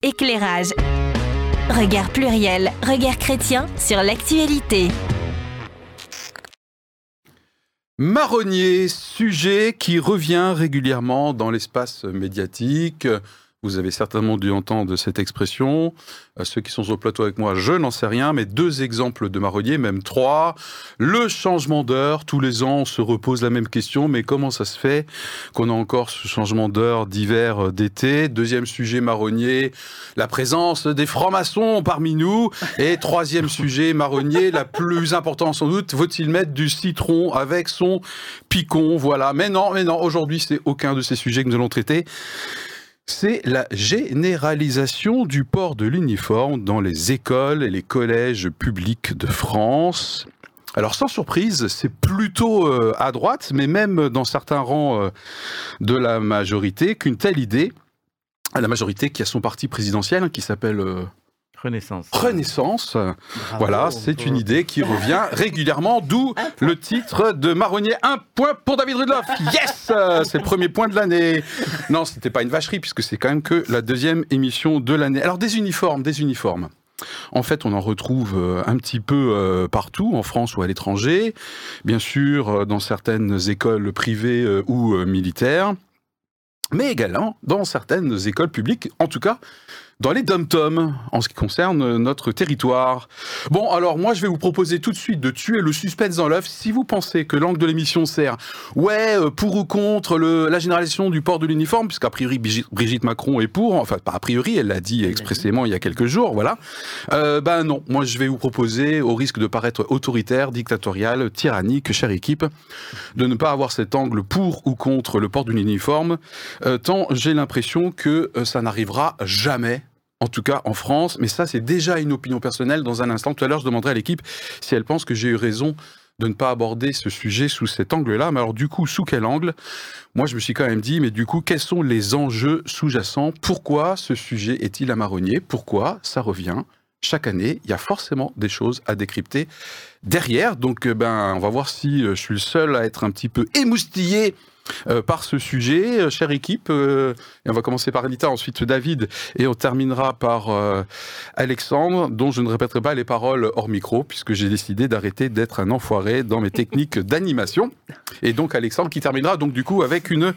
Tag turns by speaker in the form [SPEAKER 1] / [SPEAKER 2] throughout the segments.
[SPEAKER 1] Éclairage. Regard pluriel, regard chrétien sur l'actualité.
[SPEAKER 2] Marronnier, sujet qui revient régulièrement dans l'espace médiatique. Vous avez certainement dû entendre cette expression. Euh, ceux qui sont le plateau avec moi, je n'en sais rien, mais deux exemples de marronnier, même trois. Le changement d'heure, tous les ans, on se repose la même question, mais comment ça se fait qu'on a encore ce changement d'heure d'hiver, euh, d'été? Deuxième sujet marronnier, la présence des francs-maçons parmi nous. Et troisième sujet marronnier, la plus importante sans doute, faut-il mettre du citron avec son picon? Voilà. Mais non, mais non, aujourd'hui, c'est aucun de ces sujets que nous allons traiter c'est la généralisation du port de l'uniforme dans les écoles et les collèges publics de France. Alors sans surprise, c'est plutôt euh, à droite, mais même dans certains rangs euh, de la majorité, qu'une telle idée, la majorité qui a son parti présidentiel, hein, qui s'appelle
[SPEAKER 3] Renaissance.
[SPEAKER 2] Renaissance. voilà, c'est une idée qui revient régulièrement, d'où le titre de Marronnier. Un point pour David Rudloff. Yes C'est le premier point de l'année. Non, c'était pas une vacherie, puisque c'est quand même que la deuxième émission de l'année. Alors, des uniformes, des uniformes. En fait, on en retrouve euh, un petit peu euh, partout, en France ou à l'étranger. Bien sûr, euh, dans certaines écoles privées ou militaires mais également dans certaines écoles publiques, en tout cas dans les dom-toms, en ce qui concerne notre territoire. Bon, alors moi, je vais vous proposer tout de suite de tuer le suspense dans l'œuf. Si vous pensez que l'angle de l'émission sert, ouais, euh, pour ou contre la généralisation du port de l'uniforme, puisqu'a priori Brigitte Macron est pour, enfin pas a priori, elle l'a dit expressément il y a quelques jours, voilà. Euh, ben non, moi je vais vous proposer, au risque de paraître autoritaire, dictatorial, tyrannique, chère équipe, de ne pas avoir cet angle pour ou contre le port d'un uniforme, euh, tant j'ai l'impression que euh, ça n'arrivera jamais en tout cas en France, mais ça c'est déjà une opinion personnelle. Dans un instant, tout à l'heure, je demanderai à l'équipe si elle pense que j'ai eu raison de ne pas aborder ce sujet sous cet angle-là. Mais alors du coup, sous quel angle? Moi, je me suis quand même dit, mais du coup, quels sont les enjeux sous-jacents? Pourquoi ce sujet est-il à Pourquoi ça revient? Chaque année, il y a forcément des choses à décrypter derrière. Donc, euh, ben, on va voir si euh, je suis le seul à être un petit peu émoustillé euh, par ce sujet, euh, chère équipe. Euh, et on va commencer par Anita, ensuite David, et on terminera par Alexandre, dont je ne répéterai pas les paroles hors micro, puisque j'ai décidé d'arrêter d'être un enfoiré dans mes techniques d'animation. Et donc Alexandre qui terminera donc du coup avec une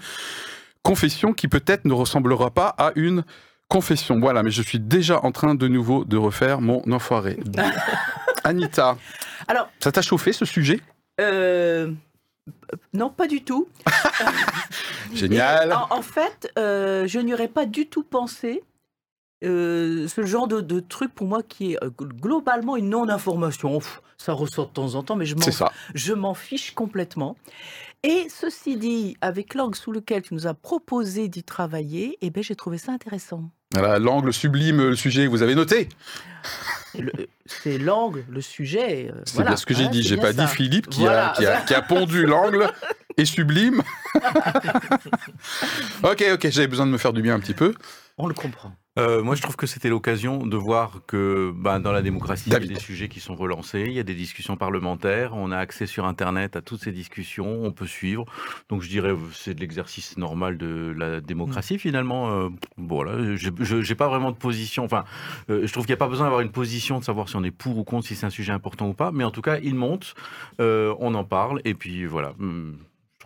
[SPEAKER 2] confession qui peut-être ne ressemblera pas à une confession. Voilà, mais je suis déjà en train de nouveau de refaire mon enfoiré. Anita, Alors, ça t'a chauffé ce sujet?
[SPEAKER 4] Non, pas du tout.
[SPEAKER 2] Génial.
[SPEAKER 4] En, fait, euh, je n'y aurais pas du tout pensé. Euh, ce genre de, truc pour moi qui est euh, globalement une non-information. Ça ressort de temps en temps, mais je m'en fiche complètement. Et ceci dit, avec l'angle sous lequel tu nous as proposé d'y travailler, eh ben, j'ai trouvé ça intéressant.
[SPEAKER 2] Voilà, l'angle sublime, le sujet vous avez noté.
[SPEAKER 4] C'est l'angle, le sujet.
[SPEAKER 2] Euh, c'est bien ce que j'ai dit. J'ai pas dit Philippe qui, a, qui, a, qui a pondu l'angle et sublime. ok, ok, j'avais besoin de me faire du bien un petit peu.
[SPEAKER 4] On le comprend.
[SPEAKER 3] Euh, moi, je trouve que c'était l'occasion de voir que bah, dans la démocratie, il y a des sujets qui sont relancés, il y a des discussions parlementaires, on a accès sur Internet à toutes ces discussions, on peut suivre. Donc, je dirais, c'est de l'exercice normal de la démocratie, mm. finalement. Euh, voilà, je n'ai pas vraiment de position. Enfin, euh, je trouve qu'il n'y a pas besoin d'avoir une position, de savoir si on est pour ou contre, si c'est un sujet important ou pas. Mais en tout cas, il monte, on en parle, et puis voilà.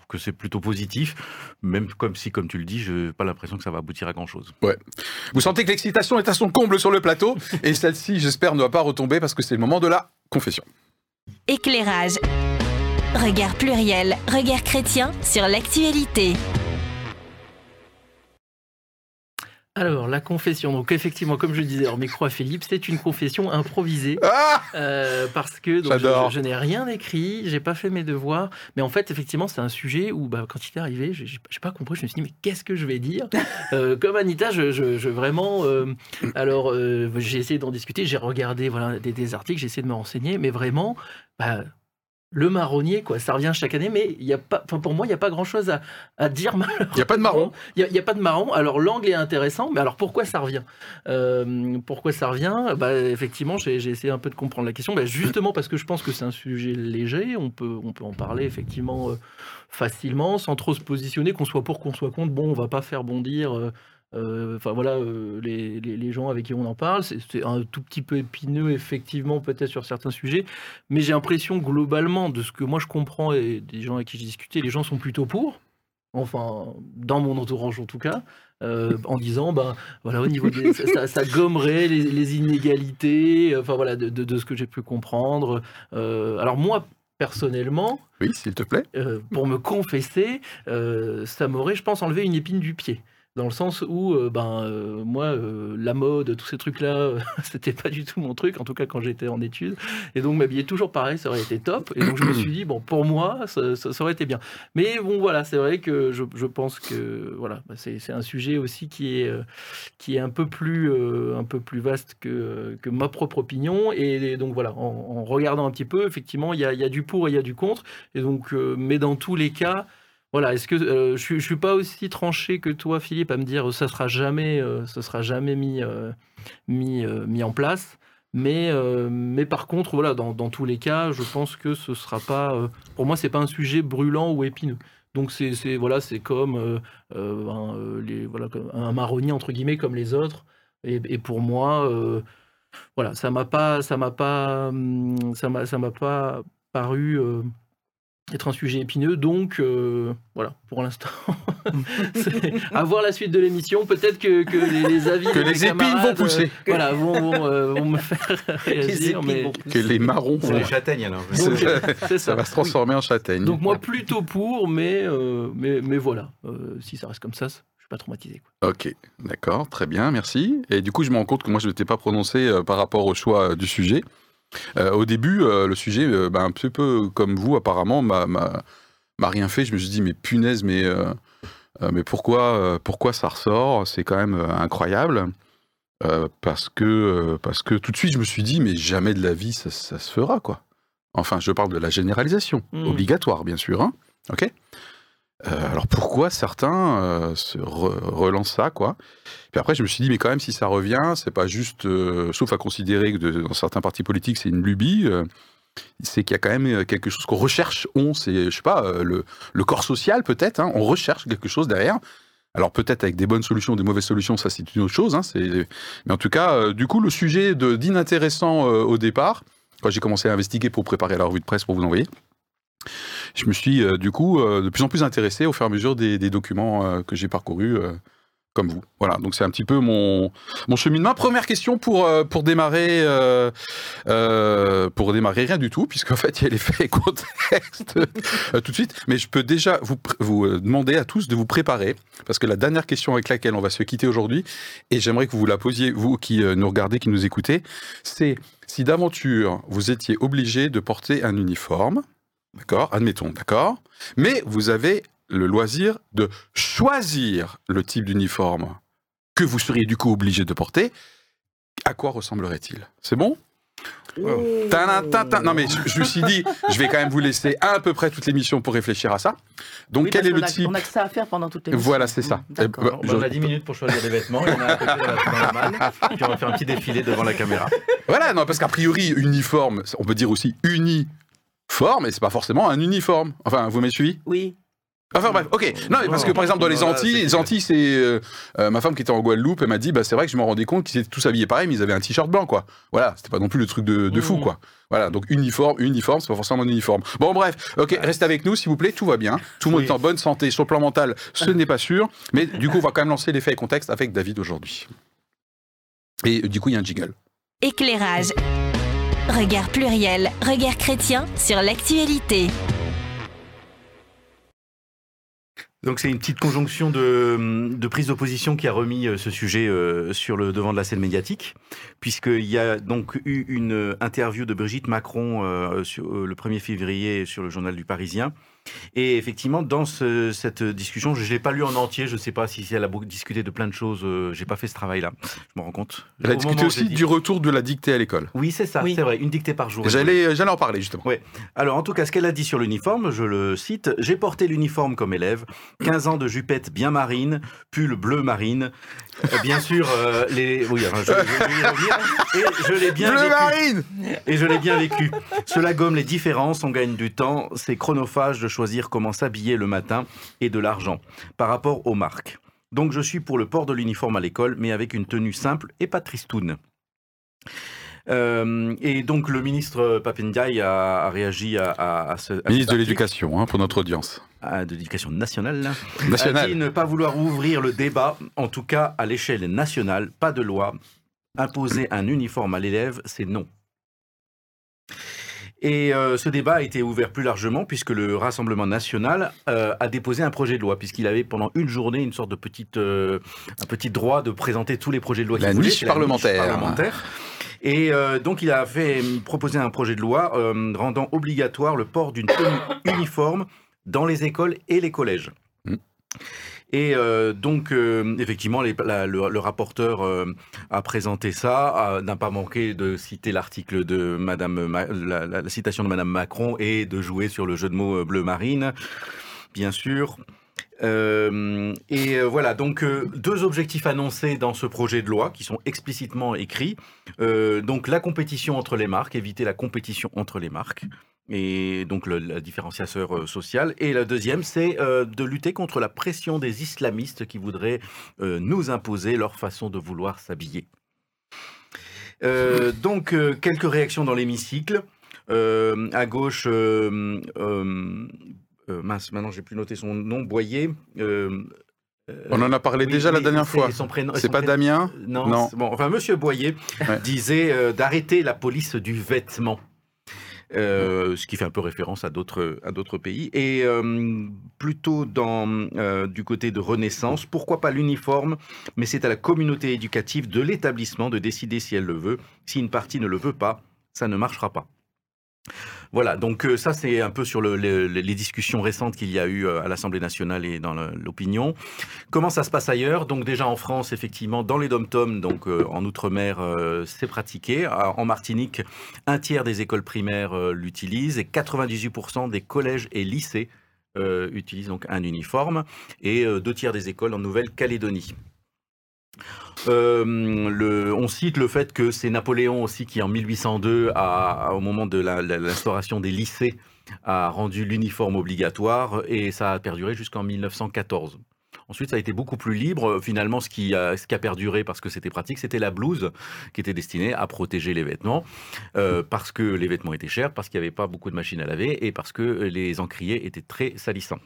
[SPEAKER 3] Que c'est plutôt positif, même comme si, comme tu le dis, je n'ai pas l'impression que ça va aboutir à grand-chose.
[SPEAKER 2] Ouais. Vous sentez que l'excitation est à son comble sur le plateau, et celle-ci, j'espère, ne va pas retomber parce que c'est le moment de la confession.
[SPEAKER 1] Éclairage. Regard pluriel, regard chrétien sur l'actualité.
[SPEAKER 5] Alors, la confession. Donc, effectivement, comme je disais en micro à Philippe, c'est une confession improvisée. Ah euh, parce que je, n'ai rien écrit, j'ai pas fait mes devoirs. Mais en fait, effectivement, c'est un sujet où, bah, quand il est arrivé, j'ai pas compris. Je me suis dit, mais qu'est-ce que je vais dire? Euh, Comme Anita, je, vraiment. Euh, alors, j'ai essayé d'en discuter, j'ai regardé voilà, des, articles, j'ai essayé de me renseigner, mais vraiment. Bah, le marronnier, quoi. Ça revient chaque année, mais il y a pas, enfin pour moi, il n'y a pas grand-chose à, dire.
[SPEAKER 2] Il n'y a pas de marron.
[SPEAKER 5] Il n'y a, pas de marron. Alors l'angle est intéressant, mais alors pourquoi ça revient? Euh, Pourquoi ça revient? Bah, Effectivement, j'ai essayé un peu de comprendre la question. Bah, justement parce que je pense que c'est un sujet léger. On peut, on peut en parler effectivement euh, facilement, sans trop se positionner, qu'on soit pour, qu'on soit contre. Bon, on va pas faire bondir. Euh, enfin voilà, les, les, gens avec qui on en parle, c'est un tout petit peu épineux effectivement peut-être sur certains sujets, mais j'ai l'impression globalement de ce que moi je comprends et des gens avec qui j'ai discuté, les gens sont plutôt pour enfin dans mon entourage en tout cas, euh, en disant ben voilà au niveau des, ça, gommerait les, inégalités, enfin voilà de, ce que j'ai pu comprendre. Euh, alors moi personnellement,
[SPEAKER 2] oui s'il te plaît,
[SPEAKER 5] euh, pour me confesser, ça m'aurait je pense enlevé une épine du pied dans le sens où euh, ben euh, moi euh, la mode tous ces trucs là c'était pas du tout mon truc en tout cas quand j'étais en études. Et donc m'habiller toujours pareil ça aurait été top. Et donc je me suis dit bon pour moi ça, aurait été bien. Mais bon voilà c'est vrai que je, je, pense que voilà bah, c'est un sujet aussi qui est qui est un peu plus un peu plus vaste que, que ma propre opinion. Et, donc voilà en, regardant un petit peu effectivement il y a, y a, du pour et il y a du contre. Et donc mais dans tous les cas voilà, est-ce que euh, je, ne suis pas aussi tranché que toi, Philippe, à me dire ça sera jamais, euh, sera jamais mis, euh, mis, mis en place. Mais, mais par contre, voilà, dans, dans, tous les cas, je pense que ce sera pas, pour moi, c'est pas un sujet brûlant ou épineux. Donc c'est voilà, c'est comme, un, les, voilà, un marronnier entre guillemets comme les autres. Et, pour moi, voilà, ça m'a pas, ça m'a pas, hum, ça m'a pas paru être un sujet épineux. Donc, euh, voilà, pour l'instant, à voir la suite de l'émission. Peut-être que, que les, avis
[SPEAKER 2] que les épines vont pousser.
[SPEAKER 5] Euh, voilà, vont, euh, vont, me faire réagir. Mais...
[SPEAKER 2] Que les marrons
[SPEAKER 3] vont. les châtaignes alors.
[SPEAKER 2] ça. ça. va se transformer en châtaigne.
[SPEAKER 5] Donc moi plutôt pour, mais mais, mais voilà, si ça reste comme ça. Je suis pas traumatisé.
[SPEAKER 2] Quoi. Ok, d'accord, très bien, merci. Et du coup, je me rends compte que moi, je ne t'ai pas prononcé par rapport au choix du sujet. Euh, au début, euh, le sujet, euh, bah, un petit peu comme vous, apparemment, m'a rien fait. Je me suis dit, mais punaise, mais, mais pourquoi, pourquoi ça ressort? C'est quand même incroyable. parce, que, parce que tout de suite, je me suis dit, mais jamais de la vie, ça, se fera, quoi. Enfin, je parle de la généralisation, mmh. obligatoire, bien sûr. Hein ok? Euh, alors pourquoi certains euh, se relancent ça, quoi? Puis après, je me suis dit, mais quand même, si ça revient, c'est pas juste, euh, sauf à considérer que dans certains partis politiques, c'est une lubie. c'est qu'il y a quand même quelque chose qu'on recherche. On, c'est, je sais pas, le, corps social peut-être. Hein, on recherche quelque chose derrière. Alors peut-être avec des bonnes solutions, des mauvaises solutions, ça c'est une autre chose. Hein, mais en tout cas, du coup, le sujet d'inintéressant au départ, quand j'ai commencé à investiguer pour préparer la revue de presse pour vous envoyer, je me suis euh, du coup euh, de plus en plus intéressé au fur et à mesure des, documents euh, que j'ai parcourus comme vous. Voilà, donc c'est un petit peu mon, mon cheminement. Première question pour, pour démarrer, pour démarrer rien du tout, puisqu'en fait il y a les faits et contexte tout de suite. Mais je peux déjà vous, vous demander à tous de vous préparer, parce que la dernière question avec laquelle on va se quitter aujourd'hui, et j'aimerais que vous la posiez, vous qui nous regardez, qui nous écoutez, c'est si d'aventure vous étiez obligé de porter un uniforme, D'accord Admettons, d'accord Mais vous avez le loisir de choisir le type d'uniforme que vous seriez du coup obligé de porter. À quoi ressemblerait-il? C'est bon? Oh. Non mais je, me suis dit, je vais quand même vous laisser à peu près toute l'émission pour réfléchir à ça. Donc quel est le type
[SPEAKER 4] On a que ça à faire pendant toute l'émission.
[SPEAKER 2] Voilà, c'est ça.
[SPEAKER 3] Eh ben, on a 10 minutes pour choisir des vêtements. Il y en a à côté de la Puis on va faire un petit défilé devant la caméra.
[SPEAKER 2] Voilà, non parce qu'a priori uniforme, on peut dire aussi uni fort, mais c'est pas forcément un uniforme. Enfin, vous m'avez suivi?
[SPEAKER 4] Oui.
[SPEAKER 2] Enfin bref, ok. Non, mais parce que par exemple dans les Antilles, les Antilles, c'est euh, euh, ma femme qui était en Guadeloupe, elle m'a dit, bah c'est vrai que je me rendais compte qu'ils étaient tous habillés pareil, mais ils avaient un t-shirt blanc, quoi. Voilà, c'était pas non plus le truc de, fou, mmh. quoi. Voilà, donc uniforme, uniforme, c'est pas forcément un uniforme. Bon bref, ok, restez avec nous s'il vous plaît, tout va bien, tout le monde est en bonne santé. Sur le plan mental, ce n'est pas sûr, mais du coup on va quand même lancer les faits et contexte avec David aujourd'hui. Et du coup il y a un jingle.
[SPEAKER 1] Éclairage. Regard pluriel, regard chrétien sur l'actualité.
[SPEAKER 3] Donc c'est une petite conjonction de, prise d'opposition qui a remis euh, ce sujet euh, sur le devant de la scène médiatique, puisqu'il y a donc eu une interview de Brigitte Macron euh, le 1er février sur le journal du Parisien, et effectivement, dans cette discussion, je ne l'ai pas lu en entier. Je ne sais pas si elle a discuté de plein de choses. Euh, j'ai pas fait ce travail-là. Je me rends compte.
[SPEAKER 2] Elle a discuté aussi du retour de la dictée à l'école.
[SPEAKER 3] Oui, c'est ça. C'est vrai. Une dictée par jour.
[SPEAKER 2] J'allais, j'allais en parler justement.
[SPEAKER 3] Oui. Alors, en tout cas, ce qu'elle a dit sur l'uniforme, je le cite J'ai porté l'uniforme comme élève. 15 ans de jupette bien marine, pull bleu marine. Euh, bien sûr, euh, les. Oui, je, je, et je l'ai bien
[SPEAKER 2] bleu
[SPEAKER 3] vécu.
[SPEAKER 2] marine
[SPEAKER 3] Et je l'ai bien vécu. Cela gomme les différences. On gagne du temps. C'est chronophage de choisir comment s'habiller le matin et de l'argent par rapport aux marques. Donc je suis pour le port de l'uniforme à l'école, mais avec une tenue simple et pas tristoune. Euh, et donc le ministre Papendiaï a, réagi à, ce...
[SPEAKER 2] ministre de l'Éducation, hein, pour notre audience.
[SPEAKER 3] de l'Éducation nationale. nationale. A dit ne pas vouloir ouvrir le débat, en tout cas à l'échelle nationale, pas de loi. Imposer un uniforme à l'élève, c'est non. Et euh, ce débat a été ouvert plus largement puisque le Rassemblement national euh, a déposé un projet de loi, puisqu'il avait pendant une journée une sorte de petite, un petit droit de présenter tous les projets de loi
[SPEAKER 2] qu'il voulait. La parlementaire.
[SPEAKER 3] parlementaire. Et euh, donc, il a fait proposer un projet de loi euh, rendant obligatoire le port d'une tenue uniforme dans les écoles et les collèges. Mm. Et euh, donc, effectivement, le, rapporteur a présenté ça, n'a pas manqué de citer l'article de Madame, la, la, citation de Madame Macron et de jouer sur le jeu de mots bleu marine, bien sûr. Euh, et euh, voilà, donc euh, deux objectifs annoncés dans ce projet de loi qui sont explicitement écrits. donc la compétition entre les marques, éviter la compétition entre les marques, et donc le, la différenciateur social. Et la deuxième, c'est de lutter contre la pression des islamistes qui voudraient nous imposer leur façon de vouloir s'habiller. donc quelques réactions dans l'hémicycle. à gauche, euh, mince, maintenant j'ai plus noté son nom, Boyer.
[SPEAKER 2] Euh, euh, On en a parlé déjà la dernière fois. C'est pas Damien
[SPEAKER 3] Non. Bon, enfin, Monsieur Boyer disait d'arrêter la police du vêtement. ce qui fait un peu référence à d'autres à d'autres pays et plutôt dans du côté de Renaissance pourquoi pas l'uniforme mais c'est à la communauté éducative de l'établissement de décider si elle le veut si une partie ne le veut pas ça ne marchera pas voilà, donc euh, ça c'est un peu sur les discussions récentes qu'il y a eu euh, à l'Assemblée nationale et dans l'opinion. Comment ça se passe ailleurs? Donc déjà en France, effectivement, dans les dom-toms, donc euh, en outre-mer, c'est pratiqué. En Martinique, un tiers des écoles primaires l'utilisent et 98% des collèges et lycées utilisent donc un uniforme et deux tiers des écoles en Nouvelle-Calédonie. Euh, on cite le fait que c'est Napoléon aussi qui, en 1802, a, au moment de l'instauration des lycées, a rendu l'uniforme obligatoire et ça a perduré jusqu'en 1914. Ensuite, ça a été beaucoup plus libre. Finalement, ce qui a, ce qui a perduré parce que c'était pratique, c'était la blouse qui était destinée à protéger les vêtements, euh, parce que les vêtements étaient chers, parce qu'il n'y avait pas beaucoup de machines à laver et parce que les encriers étaient très salissants.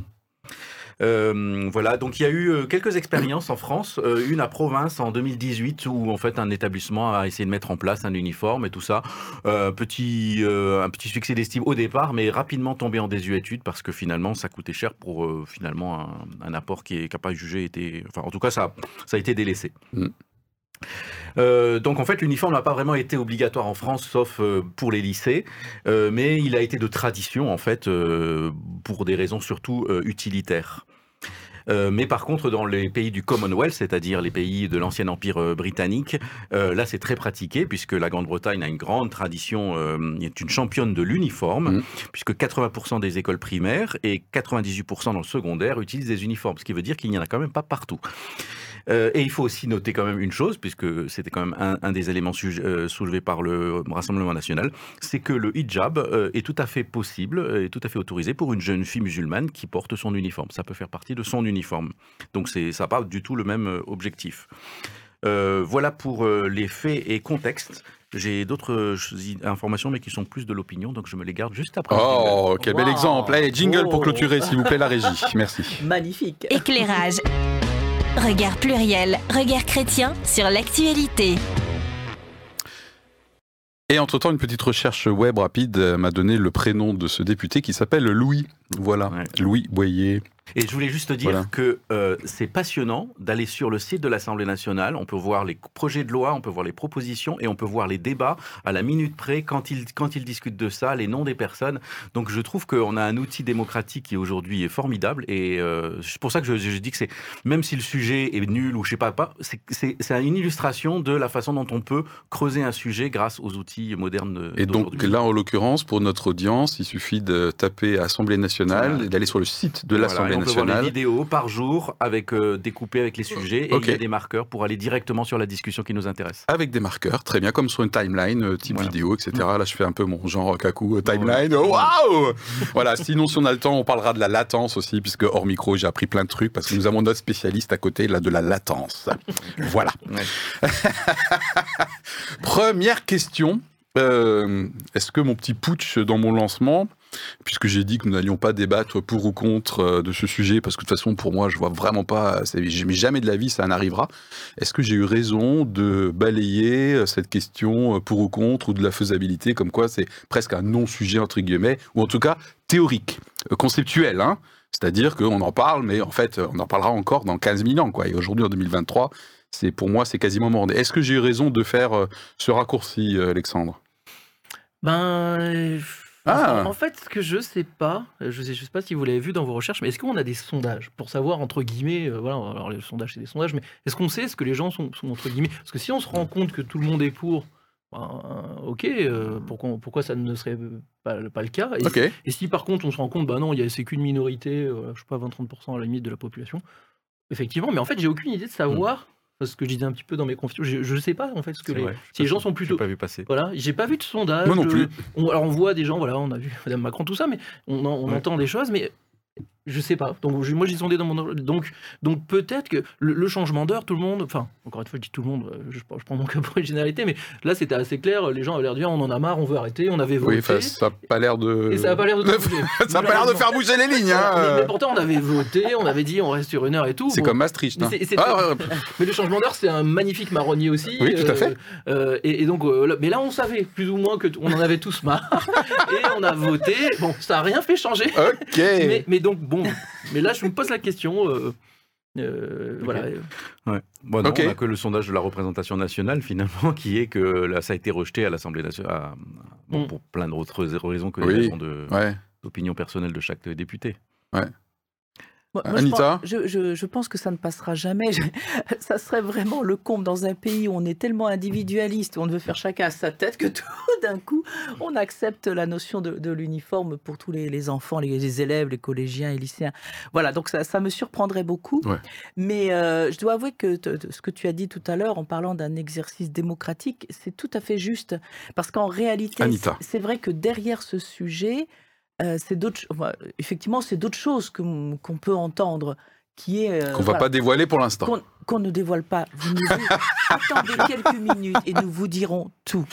[SPEAKER 3] Euh, voilà, donc il y a eu euh, quelques expériences en France, euh, une à Province en 2018 où en fait un établissement a essayé de mettre en place un uniforme et tout ça. petit, un petit succès d'estime au départ, mais rapidement tombé en désuétude parce que finalement ça coûtait cher pour finalement un, apport qui est capable de juger était, enfin en tout cas ça, ça a été délaissé. Mm. Donc en fait, l'uniforme n'a pas vraiment été obligatoire en France, sauf pour les lycées, mais il a été de tradition en fait pour des raisons surtout utilitaires. Euh, mais par contre, dans les pays du Commonwealth, c'est-à-dire les pays de l'ancien empire euh, britannique, euh, là c'est très pratiqué puisque la Grande-Bretagne a une grande tradition, est une championne de l'uniforme, mmh. puisque 80% des écoles primaires et 98% dans le secondaire utilisent des uniformes, ce qui veut dire qu'il n'y en a quand même pas partout. Euh, et il faut aussi noter quand même une chose, puisque c'était quand même un, des éléments euh, soulevés par le Rassemblement national, c'est que le hijab euh, est tout à fait possible et tout à fait autorisé pour une jeune fille musulmane qui porte son uniforme. Ça peut faire partie de son uniforme. Donc ça n'a pas du tout le même objectif. voilà pour les faits et contextes. J'ai d'autres informations, mais qui sont plus de l'opinion, donc je me les garde juste après.
[SPEAKER 2] Oh, quel bel exemple. Allez, jingle pour clôturer, s'il vous plaît, la régie. Merci.
[SPEAKER 4] Magnifique.
[SPEAKER 1] Éclairage. Regard pluriel, regard chrétien sur l'actualité.
[SPEAKER 2] Et entre-temps, une petite recherche web rapide m'a donné le prénom de ce député qui s'appelle Louis. Voilà, Louis Boyer.
[SPEAKER 3] Et je voulais juste dire que euh, c'est passionnant d'aller sur le site de l'Assemblée nationale. On peut voir les projets de loi, on peut voir les propositions et on peut voir les débats à la minute près quand ils, quand ils discutent de ça, les noms des personnes. Donc je trouve qu'on a un outil démocratique qui aujourd'hui est formidable. Et euh, c'est pour ça que je, je dis que c'est, même si le sujet est nul ou je sais pas, pas c'est une illustration de la façon dont on peut creuser un sujet grâce aux outils modernes.
[SPEAKER 2] Et donc là, en l'occurrence, pour notre audience, il suffit de taper Assemblée nationale nationale, d'aller sur le site de l'Assemblée nationale. On peut voir
[SPEAKER 3] les vidéos par jour, avec euh, découpées avec les sujets, et il y a des marqueurs pour aller directement sur la discussion qui nous intéresse.
[SPEAKER 2] Avec des marqueurs, très bien, comme sur une timeline, euh, type vidéo, etc. Là, je fais un peu mon genre kaku euh, timeline. Waouh Voilà, sinon, si on a le temps, on parlera de la latence aussi, puisque hors micro, j'ai appris plein de trucs, parce que nous avons notre spécialiste à côté, là, de la latence. voilà. Première question. Est-ce que mon petit putsch dans mon lancement puisque j'ai dit que nous n'allions pas débattre pour ou contre euh, de ce sujet, parce que de toute façon, pour moi, je vois vraiment pas, jamais de la vie ça n'arrivera. Est-ce que j'ai eu raison de balayer euh, cette question euh, pour ou contre, ou de la faisabilité, comme quoi c'est presque un non-sujet, entre guillemets, ou en tout cas théorique, conceptuel, hein c'est-à-dire qu'on en parle, mais en fait, on en parlera encore dans 15 000 ans, quoi. Et aujourd'hui, en 2023, c'est pour moi, c'est quasiment mort. Est-ce que j'ai eu raison de faire ce raccourci, Alexandre?
[SPEAKER 5] Ben, ah. En fait, ce que je sais pas, je sais, je sais pas si vous l'avez vu dans vos recherches, mais est-ce qu'on a des sondages pour savoir entre guillemets, euh, voilà, alors les sondages c'est des sondages, mais est-ce qu'on sait ce que les gens sont, entre guillemets? Parce que si on se rend compte que tout le monde est pour, ben, ok, euh, pourquoi, pourquoi, ça ne serait pas, pas le cas? Et, si par contre on se rend compte, bah non, il c'est qu'une minorité, euh, je sais pas, 20-30% à la limite de la population, effectivement, mais en fait j'ai aucune idée de savoir. Ce que je disais un petit peu dans mes confidences. Je ne sais pas en fait ce que les, si les gens sont plutôt.
[SPEAKER 3] pas vu passer.
[SPEAKER 5] Voilà, j'ai pas vu de sondage.
[SPEAKER 2] Moi non plus.
[SPEAKER 5] alors on voit des gens, voilà, on a vu Madame Macron tout ça, mais on, on entend des choses, mais je sais pas. Donc moi j'ai sondé dans mon donc donc peut-être que le, changement d'heure, tout le monde, enfin encore une fois je dis tout le monde, euh, je, prends mon cas pour une généralité, mais là c'était assez clair. Les gens avaient l'air de dire on en a marre, on veut arrêter, on avait voté.
[SPEAKER 2] Oui, ça n'a pas l'air de.
[SPEAKER 5] Et ça n'a pas l'air de.
[SPEAKER 2] ça a pas l'air de faire bouger les lignes. Hein.
[SPEAKER 5] Mais, pourtant on avait voté, on avait dit on reste sur une heure et tout.
[SPEAKER 2] C'est comme Maastricht. Hein.
[SPEAKER 5] Ah, mais le changement d'heure c'est un magnifique marronnier aussi.
[SPEAKER 2] Oui, tout à fait.
[SPEAKER 5] Euh, euh, et, donc mais là on savait plus ou moins que on en avait tous marre et on a voté. Bon, ça a rien fait changer.
[SPEAKER 2] Ok.
[SPEAKER 5] mais, mais donc bon, mais là je me pose la question. Euh, euh, voilà.
[SPEAKER 3] Ouais. Bon, non, on n'a que le sondage de la représentation nationale finalement, qui est que là, ça a été rejeté à l'Assemblée nationale, bon, mm. pour plein d'autres raisons que les raisons d'opinion personnelle de chaque député.
[SPEAKER 2] Ouais.
[SPEAKER 4] Anita je pense, que ça ne passera jamais. ça serait vraiment le comble dans un pays où on est tellement individualiste, où on veut faire chacun à sa tête, que tout d'un coup, on accepte la notion de, l'uniforme pour tous les, enfants, les, élèves, les collégiens et lycéens. Voilà, donc ça, me surprendrait beaucoup. Mais euh, je dois avouer que ce que tu as dit tout à l'heure en parlant d'un exercice démocratique, c'est tout à fait juste. Parce qu'en réalité, c'est vrai que derrière ce sujet, euh, c'est d'autres, effectivement, c'est d'autres choses qu'on peut entendre, qui est
[SPEAKER 2] euh, qu'on va pas dévoiler pour l'instant.
[SPEAKER 4] Qu'on ne dévoile pas. Vous nous attendez quelques minutes et nous vous dirons tout.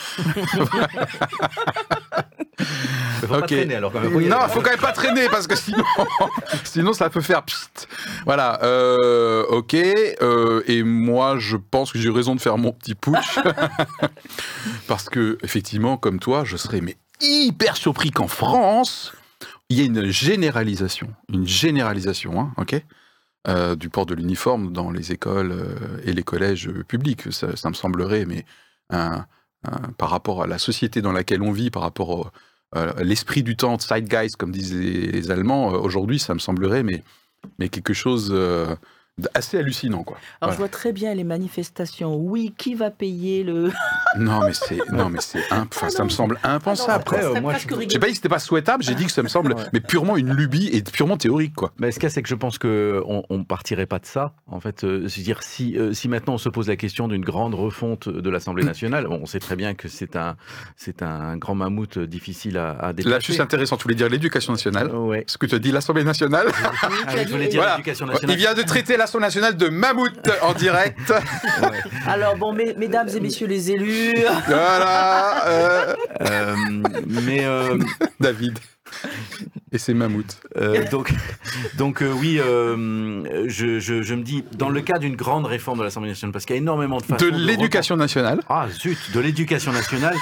[SPEAKER 3] faut pas traîner alors quand même.
[SPEAKER 2] Non, faut quand même pas traîner parce que sinon, sinon ça peut faire piste. Voilà. Euh, ok. et moi, je pense que j'ai raison de faire mon petit push parce que effectivement, comme toi, je serais mais hyper surpris qu'en France, il y ait une généralisation, une généralisation, hein, ok, euh, du port de l'uniforme dans les écoles euh, et les collèges publics. Ça, me semblerait, mais par rapport à la société dans laquelle on vit, par rapport à l'esprit du temps, zeitgeist, comme disent les, Allemands, euh, aujourd'hui, ça me semblerait, mais quelque chose assez hallucinant quoi.
[SPEAKER 4] Alors je vois très bien les manifestations. Oui, qui va payer le
[SPEAKER 2] Non mais c'est non mais c'est enfin, ça me semble impensable. Après, euh, moi, je... j'ai pas dit que c'était pas souhaitable, j'ai dit que ça me semble mais purement une lubie et purement théorique quoi.
[SPEAKER 3] Mais ce qu'il y a c'est que je pense que on, partirait pas de ça en fait, euh, c'est dire si euh, si maintenant on se pose la question d'une grande refonte de l'Assemblée nationale, on sait très bien que c'est un c'est un grand mammouth difficile à, à
[SPEAKER 2] Là, je suis intéressant, tu voulais dire l'éducation nationale.
[SPEAKER 3] Ouais.
[SPEAKER 2] Ce que tu as dit l'Assemblée nationale.
[SPEAKER 3] Ah, je voulais dire l'éducation nationale.
[SPEAKER 2] Il vient de traiter la nationale de Mammouth en direct.
[SPEAKER 4] Alors bon, mesdames et messieurs les élus.
[SPEAKER 2] Voilà. Euh.
[SPEAKER 3] Euh, mais euh,
[SPEAKER 2] David. Et c'est mammouth.
[SPEAKER 3] donc, donc oui, je, je, me dis, dans le cas d'une grande réforme de l'Assemblée nationale, parce qu'il y a énormément de façons...
[SPEAKER 2] De l'éducation nationale.
[SPEAKER 3] Ah zut, de l'éducation nationale,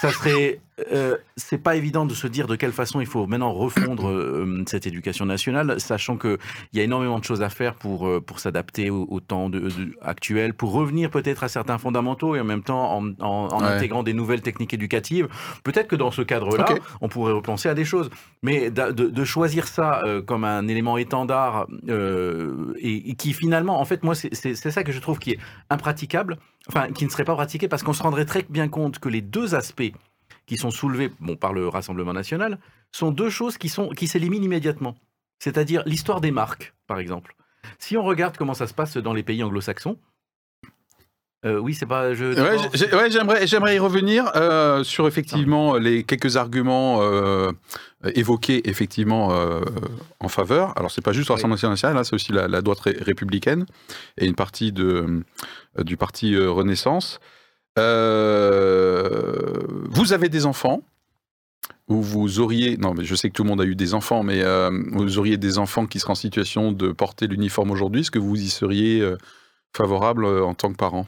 [SPEAKER 3] ça serait euh, c'est pas évident de se dire de quelle façon il faut maintenant refondre euh, cette éducation nationale, sachant qu'il y a énormément de choses à faire pour, euh, pour s'adapter au, temps de, actuel, pour revenir peut-être à certains fondamentaux et en même temps en, intégrant des nouvelles techniques éducatives. Peut-être que dans ce cadre-là, on pourrait repenser à des choses. Mais de, choisir ça comme un élément étendard et, et, qui finalement, en fait, moi, c'est ça que je trouve qui est impraticable, enfin, qui ne serait pas pratiqué parce qu'on se rendrait très bien compte que les deux aspects qui sont soulevées bon, par le Rassemblement national sont deux choses qui, sont, qui s'éliminent immédiatement. C'est-à-dire l'histoire des marques, par exemple. Si on regarde comment ça se passe dans les pays anglo-saxons, euh, oui, c'est pas. Je...
[SPEAKER 2] Ouais, j'aimerais, j'aimerais y revenir euh, sur effectivement les quelques arguments euh, évoqués effectivement en faveur. Alors c'est pas juste le Rassemblement national, là, c'est aussi la, droite républicaine et une partie de, du parti Renaissance. Vous avez des enfants ou vous auriez, non mais je sais que tout le monde a eu des enfants, mais vous auriez des enfants qui seraient en situation de porter l'uniforme aujourd'hui, est-ce que vous y seriez favorable en tant que parent?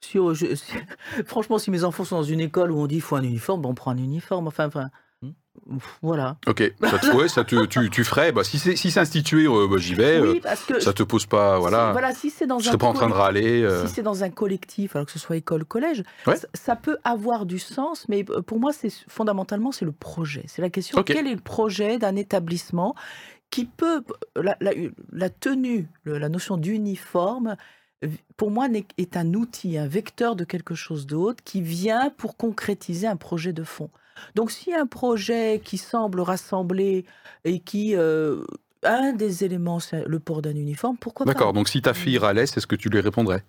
[SPEAKER 4] Franchement, si mes enfants sont dans une école où on dit qu'il faut un uniforme, ben, on prend un uniforme. Enfin, enfin. Voilà.
[SPEAKER 2] Ok, ça, te, tu, tu, ferais. Bah, si c'est si institué, euh, bah, j'y vais. Oui, euh, parce que ça te pose pas. Voilà.
[SPEAKER 4] voilà si c'est dans
[SPEAKER 2] je un. pas en train de râler.
[SPEAKER 4] Euh. Si c'est dans un collectif, alors que ce soit école, collège, ça, peut avoir du sens, mais pour moi, c'est fondamentalement c'est le projet. C'est la question quel est le projet d'un établissement qui peut la, la, la tenue, la notion d'uniforme pour moi, est un outil, un vecteur de quelque chose d'autre qui vient pour concrétiser un projet de fond. Donc, si un projet qui semble rassembler et qui euh, un des éléments, c'est le port d'un uniforme, pourquoi
[SPEAKER 2] pas D'accord. Donc, si ta fille râlait, est-ce que tu lui répondrais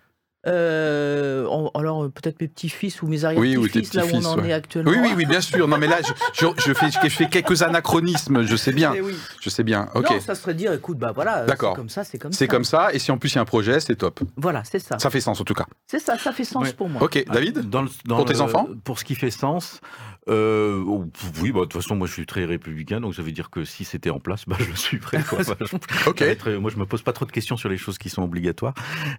[SPEAKER 4] euh, alors peut-être mes petits-fils ou mes arrière-petits-fils, là où on en est actuellement.
[SPEAKER 2] Oui, oui, oui, bien sûr. Non, mais là, je, je, fais, je fais, quelques anachronismes, je sais bien. Oui. Je sais bien. Ok.
[SPEAKER 4] Non, ça serait dire, écoute, bah voilà, c'est comme ça, c'est comme ça.
[SPEAKER 2] C'est comme ça, et si en plus il y a un projet, c'est top.
[SPEAKER 4] Voilà, c'est ça.
[SPEAKER 2] Ça fait sens en tout cas.
[SPEAKER 4] C'est ça, ça fait sens pour moi.
[SPEAKER 2] Ok, David, dans pour tes enfants
[SPEAKER 3] Pour ce qui fait sens, euh, oh, oui, bah, de toute façon, moi je suis très républicain, donc ça veut dire que si c'était en place, bah, je le suivrai. ok. moi je me pose pas trop de questions sur les choses qui sont obligatoires.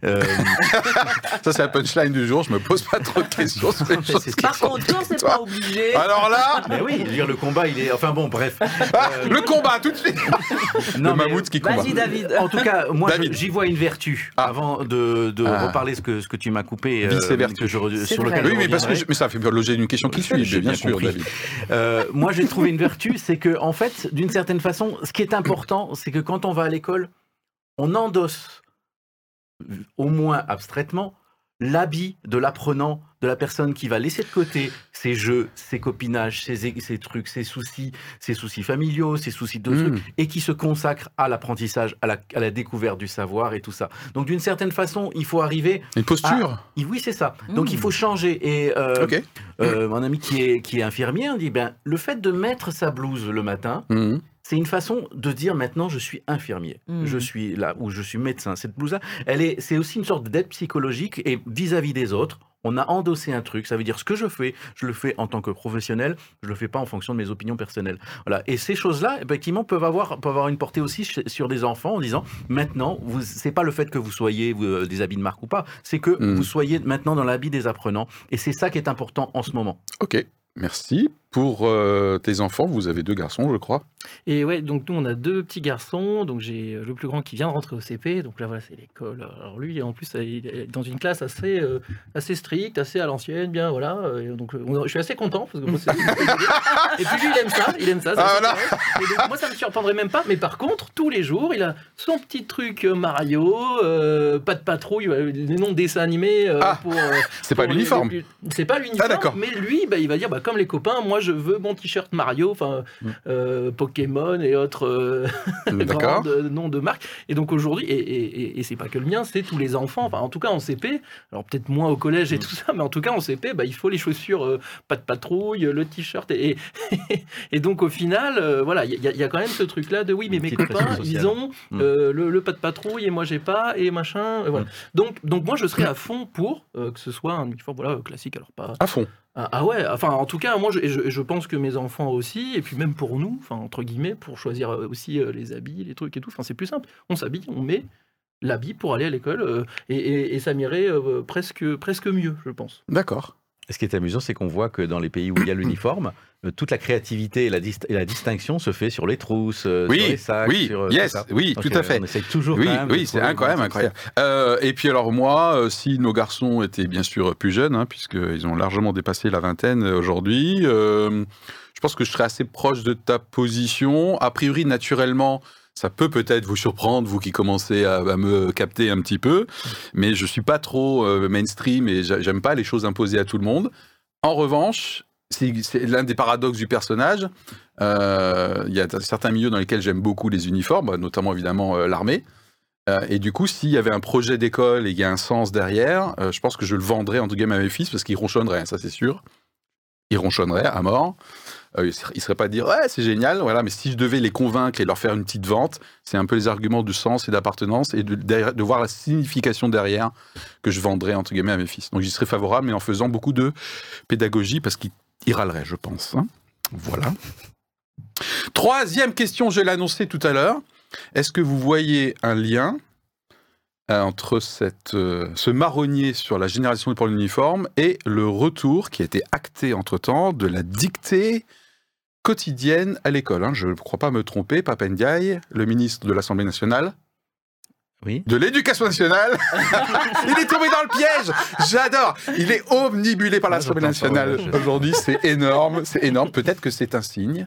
[SPEAKER 3] Euh...
[SPEAKER 2] ça, c'est la punchline du jour, je me pose pas trop de questions sur les choses qui
[SPEAKER 4] Par contre, c'est pas obligé.
[SPEAKER 2] Alors là.
[SPEAKER 3] Mais oui, dire le combat, il est. Enfin bon, bref.
[SPEAKER 2] Ah, le combat, tout de suite non, Le mammouth qui combat.
[SPEAKER 4] Vas-y, David.
[SPEAKER 3] En tout cas, moi j'y vois une vertu. Ah. Avant de, de ah. reparler ce que, ce que tu m'as coupé.
[SPEAKER 2] Vice euh, vertu. sur
[SPEAKER 3] lequel
[SPEAKER 2] oui, mais, parce que mais ça fait l'objet d'une question qui suit, bien sûr.
[SPEAKER 3] Euh, moi, j'ai trouvé une vertu, c'est que, en fait, d'une certaine façon, ce qui est important, c'est que quand on va à l'école, on endosse, au moins abstraitement, l'habit de l'apprenant, de la personne qui va laisser de côté ses jeux, ses copinages, ses, trucs, ses soucis, ses soucis familiaux, ses soucis de trucs, hmm. et qui se consacre à l'apprentissage, à la, découverte du savoir et tout ça. Donc d'une certaine façon, il faut arriver...
[SPEAKER 2] Une posture
[SPEAKER 3] Oui, c'est ça. Donc il faut changer. Et euh, euh, mon ami qui est, qui est infirmier, on dit, ben, le fait de mettre sa blouse le matin, hmm c'est une façon de dire maintenant je suis infirmier, mmh. je suis là ou je suis médecin. Cette blouse-là, elle est, c'est aussi une sorte d'aide psychologique et vis-à-vis des autres. On a endossé un truc, ça veut dire ce que je fais, je le fais en tant que professionnel, je le fais pas en fonction de mes opinions personnelles. Voilà. Et ces choses-là, effectivement, peuvent avoir, peuvent avoir une portée aussi sur des enfants en disant maintenant, vous, c'est pas le fait que vous soyez euh, des habits de marque ou pas, c'est que mmh. vous soyez maintenant dans l'habit des apprenants. Et c'est ça qui est important en ce moment.
[SPEAKER 2] Ok. Merci. Pour euh, tes enfants, vous avez deux garçons, je crois.
[SPEAKER 5] Et ouais, donc nous on a deux petits garçons. Donc j'ai euh, le plus grand qui vient de rentrer au CP. Donc là voilà, c'est l'école. Alors lui, en plus, il est dans une classe assez euh, assez stricte, assez à l'ancienne, bien voilà. donc je suis assez content parce que moi, Et puis lui, il aime ça, il aime ça. ça ah, Et donc, moi, ça me surprendrait même pas. Mais par contre, tous les jours, il a son petit truc Mario, pas de patrouille, les noms de dessins animés.
[SPEAKER 2] Ah, c'est pas l'uniforme.
[SPEAKER 5] C'est pas l'uniforme. Ah, mais lui, bah, il va dire, bah, comme les copains, moi je veux mon t-shirt Mario, enfin mm. euh, Pokémon et autres euh, noms de marques. Et donc aujourd'hui, et, et, c'est pas que le mien, c'est tous les enfants. Enfin, en tout cas en CP, alors peut-être moins au collège et mm. tout ça, mais en tout cas en CP, bah, il faut les chaussures, euh, pas de patrouille, le t-shirt. Et, et, donc au final, voilà, il y, a quand même ce truc-là de oui, mais mes copains, ils ont mm. le, pas de patrouille et moi j'ai pas et machin. voilà. Donc, donc moi je serais à fond pour que ce soit un uniforme voilà, classique, alors pas
[SPEAKER 2] à fond.
[SPEAKER 5] Ah, ah, ouais, enfin en tout cas, moi je, pense que mes enfants aussi, et puis même pour nous, entre guillemets, pour choisir euh, aussi euh, les habits, les trucs et tout, enfin c'est plus simple. On s'habille, on met l'habit pour aller à l'école, euh, et, et, ça m'irait presque, presque mieux, je pense.
[SPEAKER 2] D'accord.
[SPEAKER 3] Ce qui est amusant, c'est qu'on voit que dans les pays où il y a l'uniforme, euh, toute la créativité et la, et la, distinction se fait sur les trousses, euh,
[SPEAKER 2] oui,
[SPEAKER 3] sur les sacs.
[SPEAKER 2] Oui,
[SPEAKER 3] sur, euh,
[SPEAKER 2] yes, oui, tout à fait.
[SPEAKER 3] On essaye toujours.
[SPEAKER 2] Oui, oui, c'est incroyable, incroyable. et puis alors moi, si nos garçons étaient bien sûr plus jeunes, hein, puisqu'ils ont largement dépassé la vingtaine aujourd'hui, je pense que je serais assez proche de ta position. A priori, naturellement ça peut peut-être vous surprendre, vous qui commencez à, me capter un petit peu, mais je suis pas trop mainstream et j'aime pas les choses imposées à tout le monde. En revanche, c'est l'un des paradoxes du personnage. Euh, il y a certains milieux dans lesquels j'aime beaucoup les uniformes, notamment évidemment euh, l'armée. Euh, et du coup, s'il y avait un projet d'école et il y a un sens derrière, je pense que je le vendrais en tout cas à mes fils parce qu'ils ronchonneraient, ça c'est sûr. Ils ronchonneraient à mort. Ils ne seraient pas dire ouais c'est génial, voilà. Mais si je devais les convaincre et leur faire une petite vente, c'est un peu les arguments de sens et d'appartenance et de, de, voir la signification derrière que je vendrais entre guillemets à mes fils. Donc j'y serais favorable, mais en faisant beaucoup de pédagogie parce qu'ils râleraient, je pense. Hein. Voilà. Troisième question, je l'ai annoncé tout à l'heure. Est-ce que vous voyez un lien euh, entre cette, euh, ce marronnier sur la génération du port uniforme et le retour qui a été acté entre-temps de la dictée quotidienne à l'école. Hein? Je ne crois pas me tromper, Papendiaï, le ministre de l'Assemblée nationale, de l'éducation nationale. il est tombé dans le piège. J'adore. Il est omnibulé par l'Assemblée nationale aujourd'hui. C'est énorme. C'est énorme. Peut-être que c'est un signe.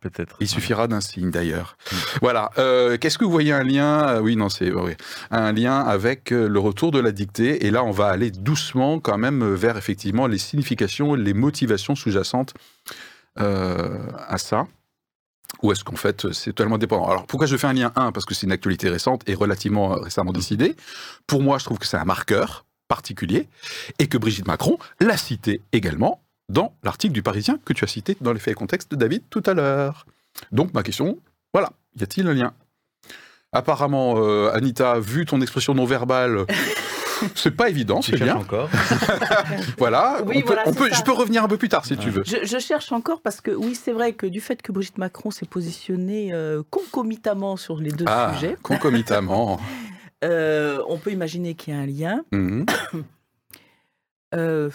[SPEAKER 3] peut-être.
[SPEAKER 2] Il suffira d'un signe d'ailleurs. Voilà. Euh, qu'est-ce que vous voyez un lien euh, Oui, non, c'est oui. un lien avec euh, le retour de la dictée. Et là, on va aller doucement quand même vers effectivement les significations, les motivations sous-jacentes à ça ou est-ce qu'en fait c'est totalement dépendant? Alors pourquoi je fais un lien? 1 Parce que c'est une actualité récente et relativement euh, récemment décidée. Pour moi, je trouve que c'est un marqueur particulier et que Brigitte Macron l'a cité également dans l'article du Parisien que tu as cité dans les faits et contexte de David tout à l'heure. Donc ma question, voilà, y a-t-il un lien? Apparemment, euh, Anita, vu ton expression non verbale, c'est pas évident, c'est bien.
[SPEAKER 3] encore.
[SPEAKER 2] voilà, on peut, je peux revenir un peu plus tard si tu veux.
[SPEAKER 4] Je, cherche encore parce que oui, c'est vrai que du fait que Brigitte Macron s'est positionnée euh, concomitamment sur les deux ah, sujets.
[SPEAKER 2] Concomitamment.
[SPEAKER 4] Euh, on peut imaginer qu'il y a un lien.
[SPEAKER 2] Mhm.
[SPEAKER 4] Euh,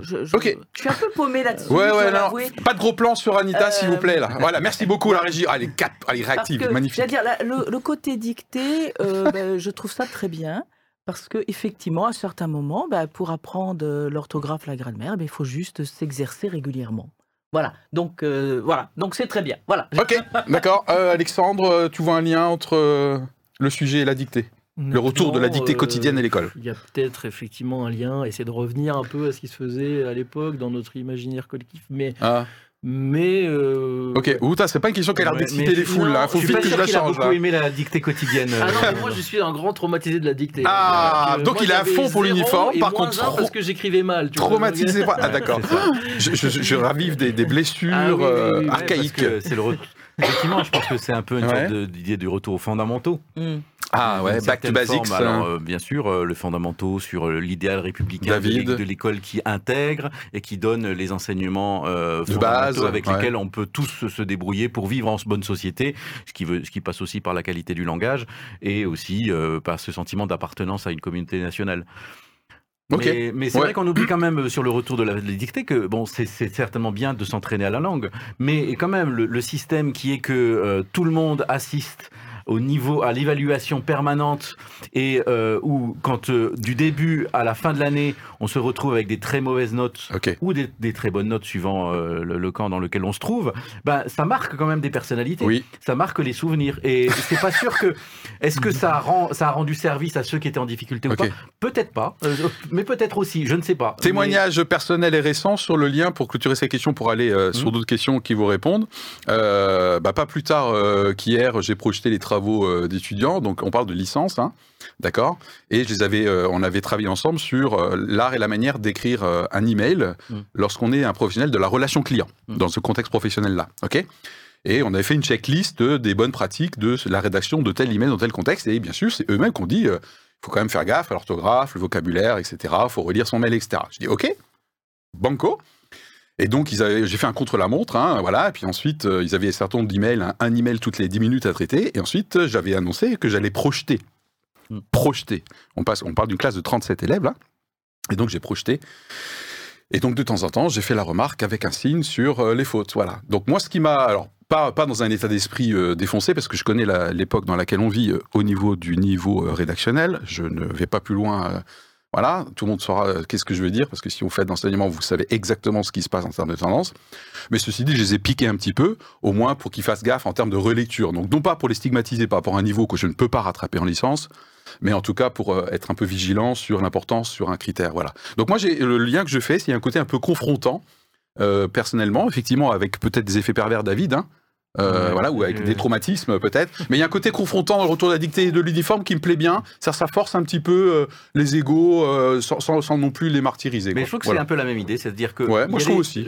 [SPEAKER 4] je, suis un peu paumé là-dessus.
[SPEAKER 2] Ouais, ouais, non, pas de gros plan sur Anita, s'il vous plaît. Là. Voilà, merci beaucoup, la régie. Ah, elle est, cap... elle est réactive, magnifique.
[SPEAKER 4] Dire, le, côté dicté, ben, je trouve ça très bien. Parce que effectivement, à certains moments, bah, pour apprendre euh, l'orthographe, la grammaire, bah, il faut juste s'exercer régulièrement. Voilà, donc euh, voilà, donc c'est très bien. Voilà.
[SPEAKER 2] Ok, d'accord. Euh, Alexandre, tu vois un lien entre le sujet et la dictée? Le retour de la dictée quotidienne à l'école?
[SPEAKER 5] Il y a peut-être effectivement un lien, essayer de revenir un peu à ce qui se faisait à l'époque dans notre imaginaire collectif, mais
[SPEAKER 2] ah.
[SPEAKER 5] Mais. Euh...
[SPEAKER 2] Ok, Outa, c'est pas une question qui a l'air d'exciter les foules, là.
[SPEAKER 3] Faut
[SPEAKER 2] vite
[SPEAKER 3] que je la change. J'ai beaucoup aimé la dictée quotidienne.
[SPEAKER 5] Ah non, mais moi, je suis un grand traumatisé de la dictée.
[SPEAKER 2] Ah, donc il est à fond pour l'uniforme, par contre.
[SPEAKER 5] parce que j'écrivais mal. Tu
[SPEAKER 2] traumatisé pas. Ah, d'accord. Je, je, je, ravive des, des blessures ah euh, archaïques.
[SPEAKER 3] C'est le Effectivement, je pense que c'est un peu une sorte d'idée du retour aux fondamentaux.
[SPEAKER 2] Mm. Ah ouais, back to basics.
[SPEAKER 3] alors, euh, bien sûr, euh, le fondamentaux sur euh, l'idéal républicain de l'école qui intègre et qui donne les enseignements de base avec lesquels on peut tous se débrouiller pour vivre en bonne société, ce qui, veut, ce qui passe aussi par la qualité du langage et aussi par ce sentiment d'appartenance à une communauté nationale. Mais, c'est vrai qu'on oublie quand même sur le retour de la, dictée que bon, c'est certainement bien de s'entraîner à la langue, mais quand même le, système qui est que tout le monde assiste au niveau, à l'évaluation permanente et euh, où, quand euh, du début à la fin de l'année, on se retrouve avec des très mauvaises notes ou des, très bonnes notes suivant euh, le, camp dans lequel on se trouve, ben, ça marque quand même des personnalités.
[SPEAKER 2] Oui.
[SPEAKER 3] Ça marque les souvenirs. Et c'est pas sûr que. Est-ce que ça, rend, ça a rendu service à ceux qui étaient en difficulté ou pas? Peut-être pas, mais peut-être aussi, je ne sais pas.
[SPEAKER 2] Témoignage personnel et récent sur le lien pour clôturer ces questions, pour aller sur mmh. d'autres questions qui vous répondent. Bah, pas plus tard qu'hier, j'ai projeté les travaux euh, d'étudiants, donc on parle de licence, hein, d'accord? Et je les avais, euh, on avait travaillé ensemble sur euh, l'art et la manière d'écrire un email mm. lorsqu'on est un professionnel de la relation client, mm. dans ce contexte professionnel-là, ok? Et on avait fait une checklist des bonnes pratiques de la rédaction de tel email dans tel contexte. Et bien sûr, c'est eux-mêmes qui ont dit, il faut quand même faire gaffe à l'orthographe, le vocabulaire, etc. Il faut relire son mail, etc. Je dis, OK, banco. Et donc, j'ai fait un contre-la-montre, hein, voilà. Et puis ensuite, euh, ils avaient un certain nombre d'emails, un, email toutes les 10 minutes à traiter. Et ensuite, j'avais annoncé que j'allais projeter. Hmm. Projeter. On, passe, on parle d'une classe de 37 élèves, là. Et donc, j'ai projeté. Et donc, de temps en temps, j'ai fait la remarque avec un signe sur euh, les fautes. Voilà. Donc, moi, ce qui m'a. Alors, pas, pas dans un état d'esprit euh, défoncé, parce que je connais l'époque dans laquelle on vit au niveau du niveau rédactionnel. Je ne vais pas plus loin voilà, tout le monde saura euh, qu'est-ce que je veux dire, parce que si vous faites d'enseignement, vous savez exactement ce qui se passe en termes de tendance. Mais ceci dit, je les ai piqués un petit peu, au moins pour qu'ils fassent gaffe en termes de relecture. Donc non pas pour les stigmatiser par rapport à un niveau que je ne peux pas rattraper en licence, mais en tout cas pour euh, être un peu vigilant sur l'importance sur un critère. Voilà. Donc moi, j'ai le lien que je fais, c'est un côté un peu confrontant, euh, personnellement, effectivement, avec peut-être des effets pervers David, hein, euh, voilà, ou avec des traumatismes peut-être. Mais il y a un côté confrontant le retour de la dictée de l'uniforme qui me plaît bien. Ça, ça force un petit peu euh, les égaux euh, sans, non plus les martyriser.
[SPEAKER 3] Mais je trouve que c'est un peu la même idée, c'est-à-dire que
[SPEAKER 2] ouais, moi je aussi.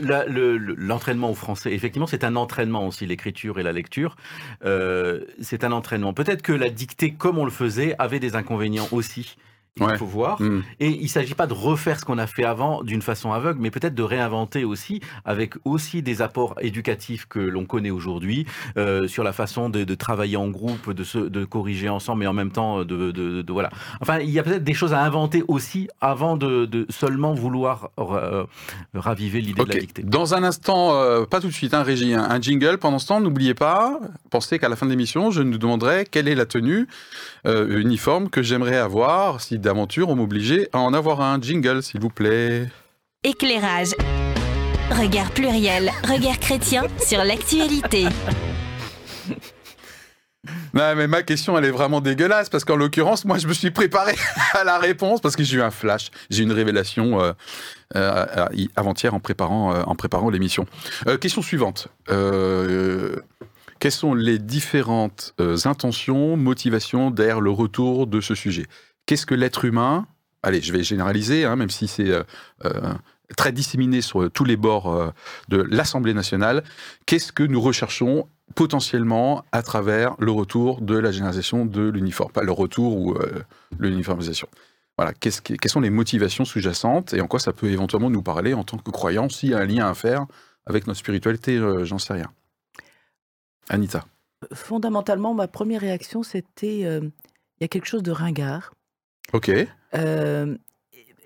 [SPEAKER 3] L'entraînement au français, effectivement, c'est un entraînement aussi, l'écriture et la lecture. c'est un entraînement. Peut-être que la dictée, comme on le faisait, avait des inconvénients aussi il faut voir. Mm. Et il ne s'agit pas de refaire ce qu'on a fait avant d'une façon aveugle, mais peut-être de réinventer aussi, avec aussi des apports éducatifs que l'on connaît aujourd'hui, euh, sur la façon de, travailler en groupe, de, se, de corriger ensemble, mais en même temps, de, de voilà. Enfin, il y a peut-être des choses à inventer aussi avant de, seulement vouloir euh, raviver l'idée de la dictée.
[SPEAKER 2] Dans un instant, euh, pas tout de suite, un hein, Régie, un, jingle. Pendant ce temps, n'oubliez pas, pensez qu'à la fin de l'émission, je nous demanderai quelle est la tenue uniforme que j'aimerais avoir si d'aventure, on m'obligeait à en avoir un jingle, s'il vous plaît.
[SPEAKER 1] Éclairage. Regard pluriel, regard chrétien sur l'actualité.
[SPEAKER 2] Non, mais ma question, elle est vraiment dégueulasse parce qu'en l'occurrence, moi, je me suis préparé à la réponse parce que j'ai eu un flash, j'ai eu une révélation euh, euh, avant-hier en préparant, euh, en préparant l'émission. question suivante. quelles sont les différentes intentions, motivations derrière le retour de ce sujet? Qu'est-ce que l'être humain Allez, je vais généraliser, hein, même si c'est euh, euh, très disséminé sur tous les bords euh, de l'Assemblée nationale. Qu'est-ce que nous recherchons potentiellement à travers le retour de la généralisation de l'uniforme Pas le retour ou l'uniformisation. Voilà, quelles sont les motivations sous-jacentes et en quoi ça peut éventuellement nous parler en tant que croyants s'il y a un lien à faire avec notre spiritualité, j'en sais rien. Anita.
[SPEAKER 4] Fondamentalement, ma première réaction, c'était il y a quelque chose de ringard
[SPEAKER 2] Ok.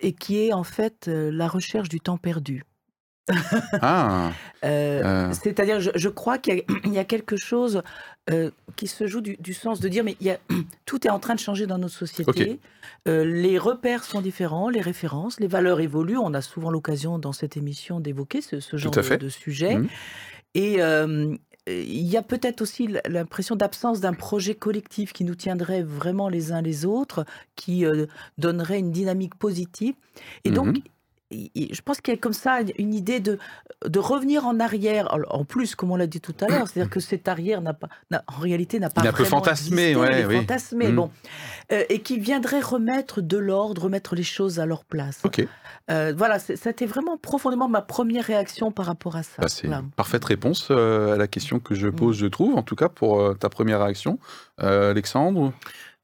[SPEAKER 4] et qui est en fait la recherche du temps perdu.
[SPEAKER 2] ah.
[SPEAKER 4] C'est-à-dire, je, crois qu'il y, a quelque chose qui se joue du, sens de dire, mais il y a, tout est en train de changer dans notre société. les repères sont différents, les références, les valeurs évoluent. On a souvent l'occasion dans cette émission d'évoquer ce, genre de, de, sujet. Mmh. Et, il y a peut-être aussi l'impression d'absence d'un projet collectif qui nous tiendrait vraiment les uns les autres, qui euh, donnerait une dynamique positive. Et donc, mmh je pense qu'il y a comme ça une idée de, de revenir en arrière. En plus, comme on l'a dit tout à l'heure, c'est-à-dire que cette arrière n'a pas, en réalité, n'a pas. Il
[SPEAKER 2] a peu fantasmé,
[SPEAKER 4] ouais,
[SPEAKER 2] oui.
[SPEAKER 4] fantasmé, mmh. bon, euh, et qui viendrait remettre de l'ordre, remettre les choses à leur place.
[SPEAKER 2] Ok.
[SPEAKER 4] Euh, voilà, c'était vraiment profondément ma première réaction par rapport à ça.
[SPEAKER 2] Bah, c'est une parfaite réponse euh, à la question que je mmh. pose, je trouve, en tout cas pour ta première réaction. Alexandre?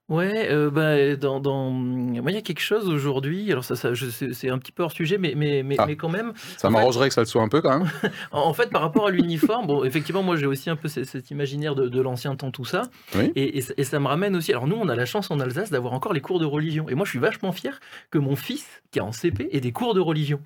[SPEAKER 5] Ouais, euh, bah, dans, dans... Moi, il y a quelque chose aujourd'hui, alors ça, ça c'est un petit peu hors sujet, mais, mais, mais, ah. mais quand même.
[SPEAKER 2] Ça m'arrangerait que ça le soit un peu quand même.
[SPEAKER 5] en fait, par rapport à l'uniforme, bon, effectivement, moi j'ai aussi un peu cet, imaginaire de, de l'ancien temps, tout ça. Et, et, ça me ramène aussi. Alors, nous, on a la chance en Alsace d'avoir encore les cours de religion. Et moi, je suis vachement fier que mon fils, qui est en CP, ait des cours de religion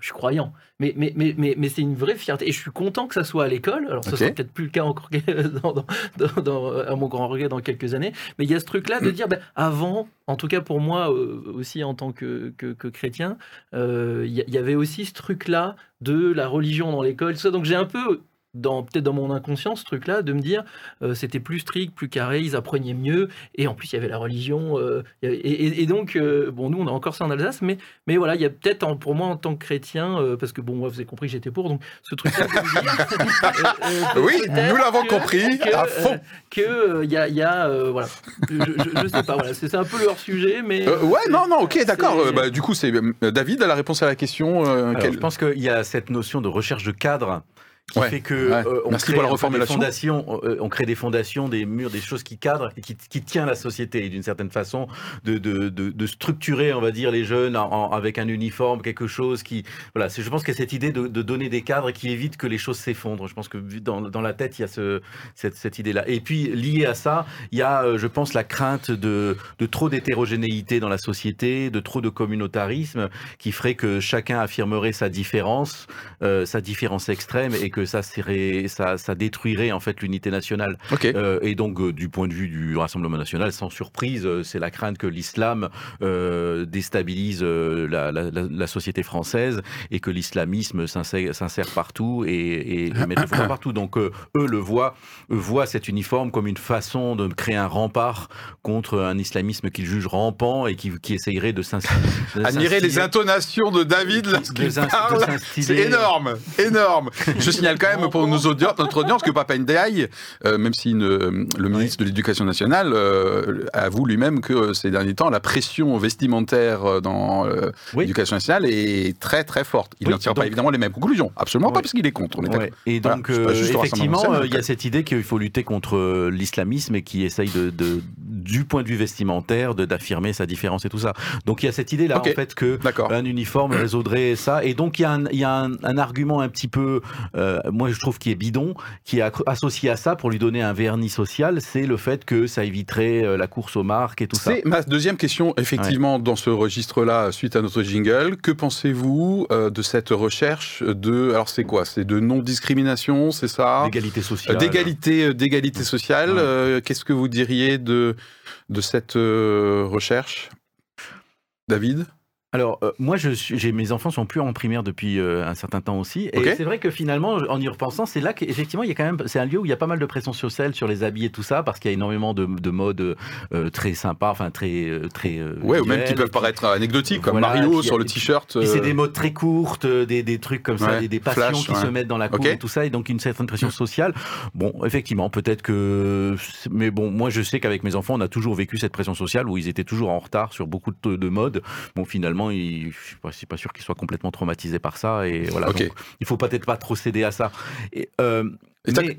[SPEAKER 5] je suis croyant, mais, mais, mais, mais, mais c'est une vraie fierté. Et je suis content que ça soit à l'école. Alors, ce sera peut-être plus le cas encore dans, dans, à mon grand regret dans quelques années. Mais il y a ce truc-là de dire, ben, avant, en tout cas pour moi euh, aussi en tant que, que, chrétien, euh, il y, avait aussi ce truc-là de la religion dans l'école. Donc j'ai un peu dans peut-être dans mon inconscient ce truc là de me dire euh, c'était plus strict plus carré ils apprenaient mieux et en plus il y avait la religion euh, et, donc euh, bon nous on a encore ça en Alsace mais mais voilà il y a peut-être pour moi en tant que chrétien parce que bon moi vous avez compris j'étais pour donc ce truc là
[SPEAKER 2] oui nous l'avons compris à fond.
[SPEAKER 5] que il y a, y a voilà. Je, je, sais pas voilà c'est un peu le hors sujet mais
[SPEAKER 2] ouais non non ok d'accord bah, du coup c'est David a la réponse à la question
[SPEAKER 3] je pense qu'il y a cette notion de recherche de cadre qui fait que euh, on, crée,
[SPEAKER 2] la
[SPEAKER 3] des fondations, euh, on crée des fondations, des murs, des choses qui cadrent et qui, qui tient la société d'une certaine façon de, de, de, de, structurer, on va dire, les jeunes avec un uniforme, quelque chose qui voilà. Je pense qu'il y a cette idée de, donner des cadres qui évite que les choses s'effondrent. Je pense que dans, dans la tête il y a ce, cette, cette idée-là. Et puis lié à ça, il y a, euh, je pense, la crainte de, de trop d'hétérogénéité dans la société, de trop de communautarisme qui ferait que chacun affirmerait sa différence, sa différence extrême et que que ça serait, ça, ça détruirait en fait l'unité nationale. et donc, du point de vue du Rassemblement national, sans surprise, c'est la crainte que l'islam déstabilise la, la, société française et que l'islamisme s'insère partout et, et met le partout. Donc, eux le voient, voient cet uniforme comme une façon de créer un rempart contre un islamisme qu'ils jugent rampant et qui, qui essayerait de s'inspirer.
[SPEAKER 2] Admirer les intonations de David lorsqu'il parle, c'est énorme, énorme. Je signale quand même pour nos audiences, notre audience que Papa Ndiaye, euh, même si le ministre de l'Éducation nationale euh, avoue lui-même que euh, ces derniers temps, la pression vestimentaire dans l'éducation nationale est très très forte. Il n'en tire pas évidemment les mêmes conclusions, absolument pas parce qu'il est contre.
[SPEAKER 3] et donc effectivement, il y a cette idée qu'il faut lutter contre l'islamisme et qui essaye de, du point de vue vestimentaire d'affirmer sa différence et tout ça. Donc il y a cette idée là en fait que un uniforme résoudrait ça. Et donc il y a un, il y a un, argument un petit peu euh, moi je trouve qui est bidon qui est associé à ça pour lui donner un vernis social, c'est le fait que ça éviterait euh, la course aux marques et tout ça.
[SPEAKER 2] C'est ma deuxième question effectivement dans ce registre là suite à notre jingle. Que pensez-vous euh, de cette recherche de alors c'est quoi? C'est de non discrimination, c'est ça?
[SPEAKER 3] D'égalité sociale.
[SPEAKER 2] D'égalité d'égalité sociale. Qu'est-ce que vous diriez de de cette recherche? David?
[SPEAKER 3] Alors, euh, moi, je mes enfants sont plus en primaire depuis euh, un certain temps aussi. Et c'est vrai que finalement, en y repensant, c'est là qu'effectivement, il y a quand même, c'est un lieu où il y a pas mal de pression sociale sur les habits et tout ça, parce qu'il y a énormément de, de modes euh, très sympas, enfin très. très
[SPEAKER 2] ouais, ou même qui peuvent paraître anecdotiques, comme Mario sur le t-shirt.
[SPEAKER 3] c'est des modes très courtes, des, des trucs comme ça, des, des passions qui se mettent dans la cour et tout ça, et donc une certaine pression sociale. Bon, effectivement, peut-être que. Mais bon, moi, je sais qu'avec mes enfants, on a toujours vécu cette pression sociale où ils étaient toujours en retard sur beaucoup de, de modes. Bon, finalement, je suis pas, sûr qu'il soit complètement traumatisé par ça. Et voilà, donc, il faut peut-être pas trop céder à ça. Et, euh, mais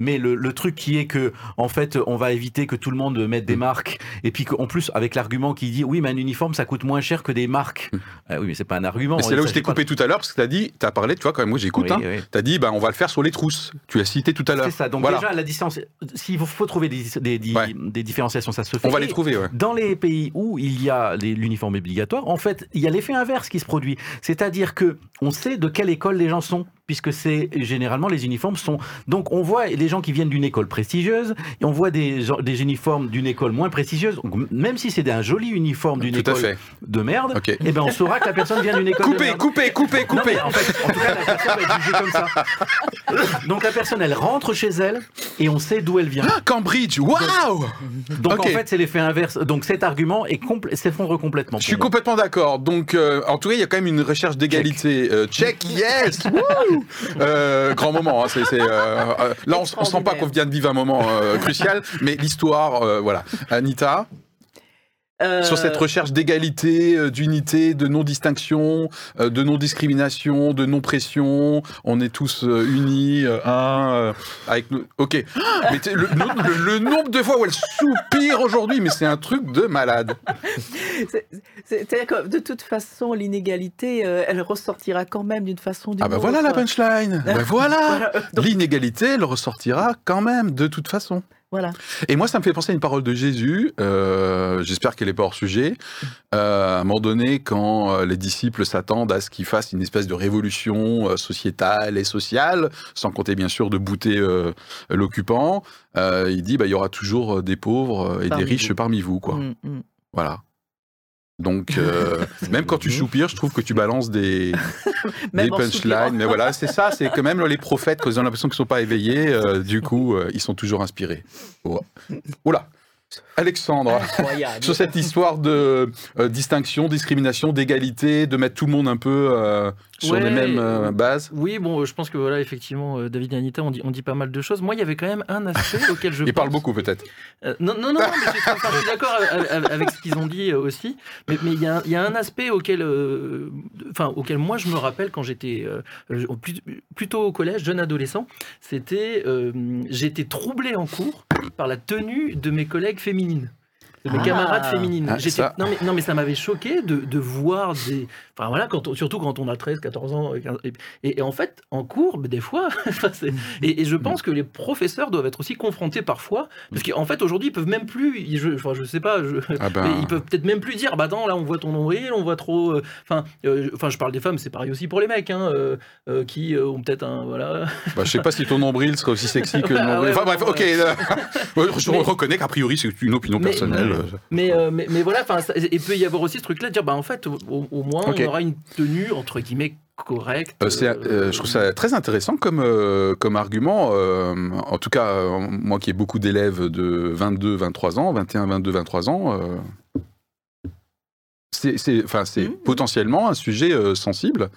[SPEAKER 3] le, truc qui est que, en fait, on va éviter que tout le monde mette des mm. marques. Et puis qu'en plus, avec l'argument qui dit, oui, mais un uniforme, ça coûte moins cher que des marques. Mm. Ah oui, mais c'est pas un argument.
[SPEAKER 2] C'est là où je t'ai coupé tout à l'heure, parce que tu as dit, tu as parlé, tu vois, quand même, moi j'écoute, hein, tu as dit, bah, on va le faire sur les trousses. Tu l'as cité tout à l'heure.
[SPEAKER 3] C'est ça. Donc déjà, la distance, s'il faut, trouver des, des, des, différenciations, ça se fait.
[SPEAKER 2] On va les trouver,
[SPEAKER 3] Dans les pays où il y a l'uniforme obligatoire, en fait, il y a l'effet inverse qui se produit. C'est-à-dire que on sait de quelle école les gens sont puisque c'est généralement les uniformes sont. Donc on voit les gens qui viennent d'une école prestigieuse et on voit des, des uniformes d'une école moins prestigieuse. même si c'est un joli uniforme d'une école de merde, et eh ben on saura que la personne vient d'une école
[SPEAKER 2] coupez,
[SPEAKER 3] de merde.
[SPEAKER 2] Coupez, coupez, coupez,
[SPEAKER 3] En fait, en tout cas, la personne va être jugée comme ça. Donc la personne, elle rentre chez elle et on sait d'où elle vient. Ah,
[SPEAKER 2] Cambridge, waouh
[SPEAKER 3] Donc en fait, c'est l'effet inverse. Donc cet argument s'effondre complètement.
[SPEAKER 2] Je suis complètement d'accord. Donc euh, en tout cas, il y a quand même une recherche d'égalité. Euh, check. yes Euh, grand moment. Hein, euh, euh, là, on, ne sent pas qu'on vient de vivre un moment crucial, mais l'histoire, voilà. Anita sur cette recherche d'égalité, d'unité, de non-distinction, de non-discrimination, de non-pression. On est tous unis, un, avec nous. Ok. Mais le, nombre de fois où elle soupire aujourd'hui, mais c'est un truc de malade.
[SPEAKER 4] C'est-à-dire que de toute façon, l'inégalité, euh, elle ressortira quand même d'une façon
[SPEAKER 2] Ah ben voilà la punchline ben voilà, L'inégalité, elle ressortira quand même de toute façon.
[SPEAKER 4] Voilà.
[SPEAKER 2] Et moi, ça me fait penser à une parole de Jésus, euh, j'espère qu'elle n'est pas hors sujet, euh, à un moment donné, quand les disciples s'attendent à ce qu'il fasse une espèce de révolution sociétale et sociale, sans compter bien sûr de bouter l'occupant, il dit, bah, il y aura toujours des pauvres et des riches parmi vous. quoi. Mm, mm. Voilà. Donc, euh, même quand tu soupires, je trouve que tu balances des, des punchlines. Mais voilà, c'est ça, c'est que même les prophètes, quand ils ont l'impression qu'ils ne sont pas éveillés, euh, du coup, euh, ils sont toujours inspirés. Oh. Oula Alexandre, sur cette histoire de distinction, discrimination, d'égalité, de mettre tout le monde un peu euh, sur les mêmes euh, bases.
[SPEAKER 5] Oui, bon, je pense que voilà, effectivement, David et Anita, on dit, on dit pas mal de choses. Moi, il y avait quand même un aspect auquel je.
[SPEAKER 2] Ils parlent beaucoup, peut-être.
[SPEAKER 5] non, non, non, mais je, suis d'accord avec, ce qu'ils ont dit aussi. Mais il y, a, y, a un aspect auquel, enfin, auquel moi je me rappelle quand j'étais plutôt au collège, jeune adolescent. C'était, j'étais troublé en cours par la tenue de mes collègues féminines. Mes ah. camarades féminines. Ah, non, mais, non, mais ça m'avait choqué de, de, voir des. Enfin voilà, quand surtout quand on a 13, 14 ans. Et, en fait, en cours, des fois. et, je pense que les professeurs doivent être aussi confrontés parfois. Parce qu'en fait, aujourd'hui, ils peuvent même plus. Je, enfin, je sais pas. Je, ah ben. Ils peuvent peut-être même plus dire bah attends, là, on voit ton nombril, on voit trop. Euh, enfin, euh, enfin je parle des femmes, c'est pareil aussi pour les mecs, hein, euh, qui ont peut-être un. Voilà.
[SPEAKER 2] Bah, je sais pas si ton nombril serait aussi sexy que le nombril. Enfin bref, ok. je reconnais qu'a priori, c'est une opinion personnelle.
[SPEAKER 5] Mais, mais, mais, voilà, il peut y avoir aussi ce truc-là de dire bah en fait, au, moins, on aura une tenue, entre guillemets, correcte.
[SPEAKER 2] je trouve ça très intéressant comme, comme argument. en tout cas, moi qui ai beaucoup d'élèves de 22, 23 ans, 21, 22, 23 ans, c'est mmh. potentiellement un sujet euh, sensible.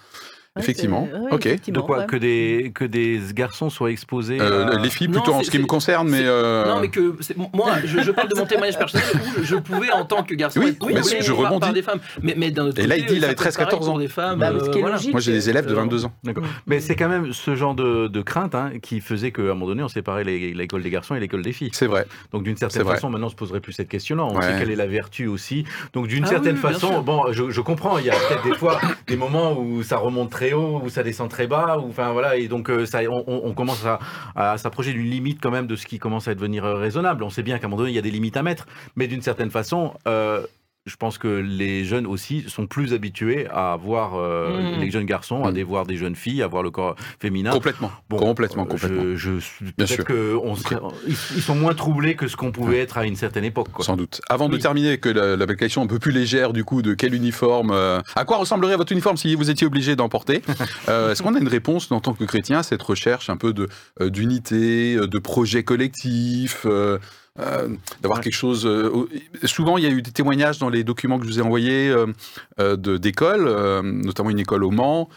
[SPEAKER 2] Effectivement. ok.
[SPEAKER 3] de quoi que des que des garçons soient exposés.
[SPEAKER 2] Euh, les filles plutôt en ce qui me concerne, mais. Euh,
[SPEAKER 5] non, mais que moi, je, parle de mon témoignage personnel où je, pouvais en tant que garçon
[SPEAKER 2] oui, être mais je rebondis.
[SPEAKER 5] par des femmes. Mais, mais d'un autre
[SPEAKER 2] Et là, il dit il avait 13-14 ans.
[SPEAKER 5] Des femmes, bah,
[SPEAKER 2] Moi, j'ai des élèves de 22 ans.
[SPEAKER 3] D'accord. Mais c'est quand même ce genre de, de crainte hein, qui faisait qu'à un moment donné, on séparait l'école des garçons et l'école des filles.
[SPEAKER 2] C'est vrai.
[SPEAKER 3] Donc d'une certaine façon, maintenant, on se poserait plus cette question-là. On sait quelle est la vertu aussi. Donc d'une ah certaine façon, bon, je comprends. Il y a peut-être des fois des moments où ça remonte où ça descend très bas. Ou, enfin voilà, et donc euh, ça, on, commence à, à s'approcher d'une limite quand même de ce qui commence à devenir euh, raisonnable. On sait bien qu'à un moment donné, il y a des limites à mettre, mais d'une certaine façon, euh, je pense que les jeunes aussi sont plus habitués à voir euh, mmh. les jeunes garçons, à mmh. voir des jeunes filles, à voir le corps féminin.
[SPEAKER 2] Complètement. complètement, euh, complètement.
[SPEAKER 3] Je, Peut-être qu'ils sont moins troublés que ce qu'on pouvait être à une certaine époque.
[SPEAKER 2] Sans doute. Avant de terminer, que la, la, question un peu plus légère du coup de quel uniforme, euh, à quoi ressemblerait votre uniforme si vous étiez obligé d'en porter Est-ce qu'on a une réponse en tant que chrétien à cette recherche un peu de d'unité, de projet collectif euh, d'avoir quelque chose. Euh, souvent, il y a eu des témoignages dans les documents que je vous ai envoyés euh, d'écoles, notamment une école au Mans,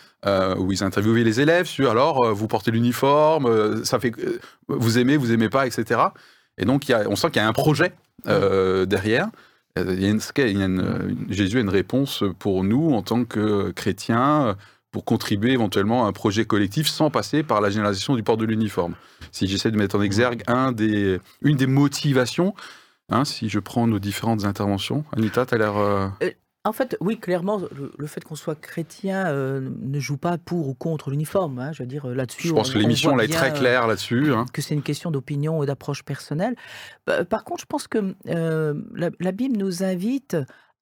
[SPEAKER 2] où ils interviewaient les élèves sur alors, vous portez l'uniforme, ça fait, vous aimez, vous aimez pas, etc. Et donc, on sent qu'il y a un projet derrière. Jésus a une réponse pour nous en tant que chrétiens pour contribuer éventuellement à un projet collectif sans passer par la généralisation du port de l'uniforme. Si j'essaie de mettre en exergue un des, une des motivations, hein, si je prends nos différentes interventions, Anita, tu as l'air... Euh,
[SPEAKER 4] euh, en fait, oui, clairement, le, fait qu'on soit chrétien euh, ne joue pas pour ou contre l'uniforme. Hein, je veux dire, là-dessus.
[SPEAKER 2] Je pense que l'émission là est très claire là-dessus. Hein.
[SPEAKER 4] Que c'est une question d'opinion et d'approche personnelle. Par contre, je pense que la Bible nous invite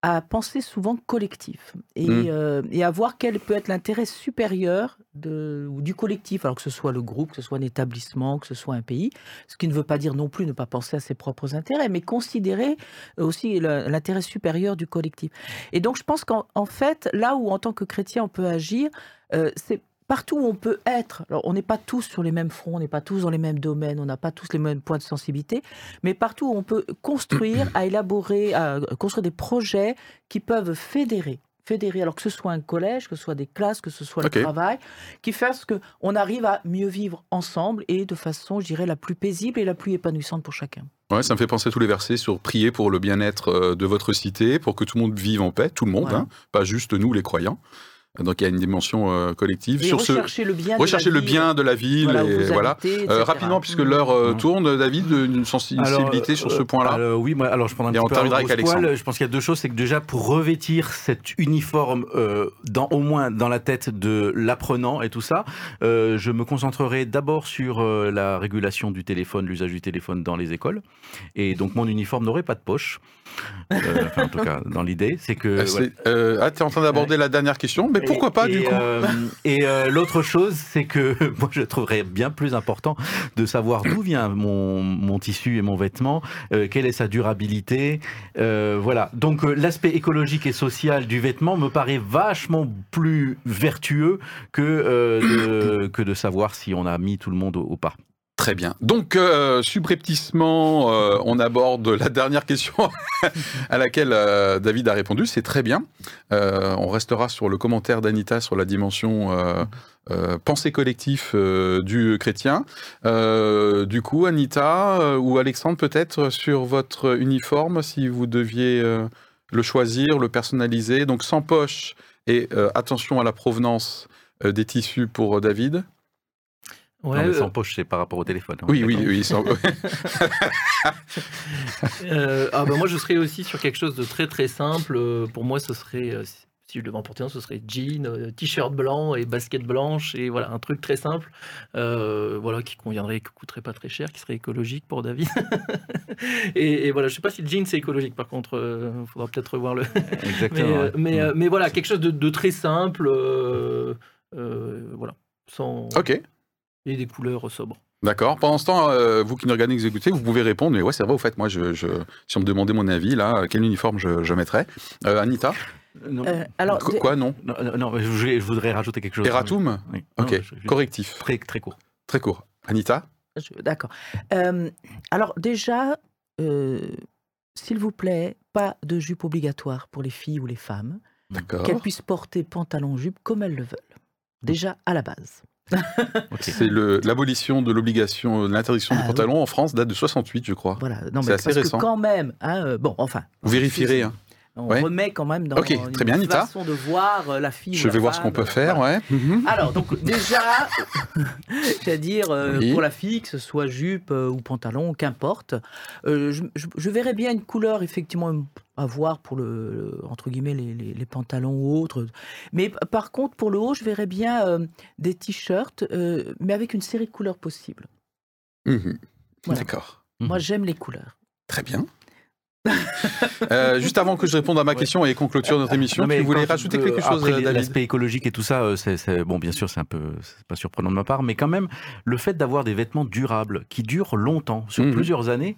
[SPEAKER 4] à penser souvent collectif et, mmh. euh, et à voir quel peut être l'intérêt supérieur de, du collectif, alors que ce soit le groupe, que ce soit un établissement, que ce soit un pays, ce qui ne veut pas dire non plus ne pas penser à ses propres intérêts, mais considérer aussi l'intérêt supérieur du collectif. Et donc je pense qu'en fait, là où en tant que chrétien on peut agir, euh, c'est partout où on peut être, alors on n'est pas tous sur les mêmes fronts, on n'est pas tous dans les mêmes domaines, on n'a pas tous les mêmes points de sensibilité, mais partout où on peut construire, à élaborer, à construire des projets qui peuvent fédérer fédérer, alors que ce soit un collège, que ce soit des classes, que ce soit le travail, qui fasse qu'on arrive à mieux vivre ensemble et de façon, je dirais, la plus paisible et la plus épanouissante pour chacun.
[SPEAKER 2] Ouais, ça me fait penser à tous les versets sur prier pour le bien-être euh, de votre cité, pour que tout le monde vive en paix, tout le monde, hein, pas juste nous les croyants. Donc il y a une dimension euh, collective.
[SPEAKER 4] sur rechercher ce... le bien,
[SPEAKER 2] rechercher
[SPEAKER 4] de
[SPEAKER 2] la le bien de la ville. Voilà, et voilà. Euh, rapidement, puisque l'heure euh, mmh. tourne, David, une sensibilité sur ce point-là.
[SPEAKER 3] oui, moi, alors je prends un petit peu avec Alexandre. Je pense qu'il y a deux choses, c'est que déjà pour revêtir cet uniforme, dans au moins dans la tête de l'apprenant et tout ça, je me concentrerai d'abord sur la régulation du téléphone, l'usage du téléphone dans les écoles, et donc mon uniforme n'aurait pas de poche. Enfin, en tout cas, dans l'idée, c'est que.
[SPEAKER 2] Ah, tu es en train d'aborder la dernière question, mais pourquoi pas, du coup euh,
[SPEAKER 3] Et euh, l'autre chose, c'est que moi, je trouverais bien plus important de savoir d'où vient mon, mon, tissu et mon vêtement, euh, quelle est sa durabilité. voilà. Donc, l'aspect écologique et social du vêtement me paraît vachement plus vertueux que, de, que de savoir si on a mis tout le monde au pas.
[SPEAKER 2] Très bien. Donc, euh, subrepticement, euh, on aborde la dernière question à laquelle euh, David a répondu. C'est très bien. on restera sur le commentaire d'Anita sur la dimension pensée collectif du chrétien. du coup, Anita ou Alexandre, peut-être sur votre uniforme, si vous deviez le choisir, le personnaliser. Donc, sans poche et attention à la provenance des tissus pour David.
[SPEAKER 3] Ouais, non, mais sans poche, c'est par rapport au téléphone. Hein,
[SPEAKER 2] oui, oui, oui,
[SPEAKER 5] ah bah moi, je serais aussi sur quelque chose de très très simple. Pour moi, ce serait si je devais en porter un, ce serait jean, euh, t-shirt blanc et basket blanche et voilà un truc très simple, euh, voilà qui conviendrait, qui coûterait pas très cher, qui serait écologique pour David. et, voilà, je sais pas si le jean c'est écologique. Par contre, il euh, faudra peut-être revoir le. Exactement. mais, mais, mais, voilà, quelque chose de, très simple, voilà, sans.
[SPEAKER 2] Ok.
[SPEAKER 5] Et des couleurs sobres.
[SPEAKER 2] D'accord. Pendant ce temps, vous qui nous regardez, exécuter, vous pouvez répondre. Mais ouais, c'est vrai, au fait, moi, je, si on me demandait mon avis, là, quel uniforme je, je mettrais Anita
[SPEAKER 3] euh, alors, Quoi, non non, je, voudrais rajouter quelque chose.
[SPEAKER 2] Eratum oui. Ok, correctif.
[SPEAKER 3] Très, très court.
[SPEAKER 2] Très court. Anita
[SPEAKER 4] D'accord. Euh, alors déjà, euh, s'il vous plaît, pas de jupe obligatoire pour les filles ou les femmes.
[SPEAKER 2] D'accord.
[SPEAKER 4] Qu'elles puissent porter pantalon-jupe comme elles le veulent. Déjà à la base.
[SPEAKER 2] C'est l'abolition de l'obligation, de l'interdiction du ah pantalon en France date de 68, je crois.
[SPEAKER 4] Voilà, non, mais assez récent. Que quand même, hein, bon, enfin.
[SPEAKER 2] Vous vérifierez. Hein.
[SPEAKER 4] On remet quand même dans
[SPEAKER 2] okay, très bien,
[SPEAKER 4] façon de voir euh, la fille.
[SPEAKER 2] Je vais voir ce qu'on peut faire, ouais.
[SPEAKER 4] Mhm. Alors, donc déjà, cest dire euh, pour la fille, que ce soit jupe euh, ou pantalon, qu'importe, je, verrais bien une couleur effectivement à voir pour le, entre guillemets les, pantalons ou autres. Mais par contre, pour le haut, je verrais bien des t-shirts, mais avec une série de couleurs possibles.
[SPEAKER 2] Mhm. D'accord.
[SPEAKER 4] Moi, j'aime les couleurs.
[SPEAKER 2] Très bien. Euh, juste avant que je réponde à ma question et qu'on clôture notre émission, tu voulais rajouter quelque chose
[SPEAKER 3] L'aspect écologique et tout ça, euh, c'est bon, bien sûr, c'est un peu, pas surprenant de ma part, mais quand même, le fait d'avoir des vêtements durables qui durent longtemps, sur mhm. plusieurs années,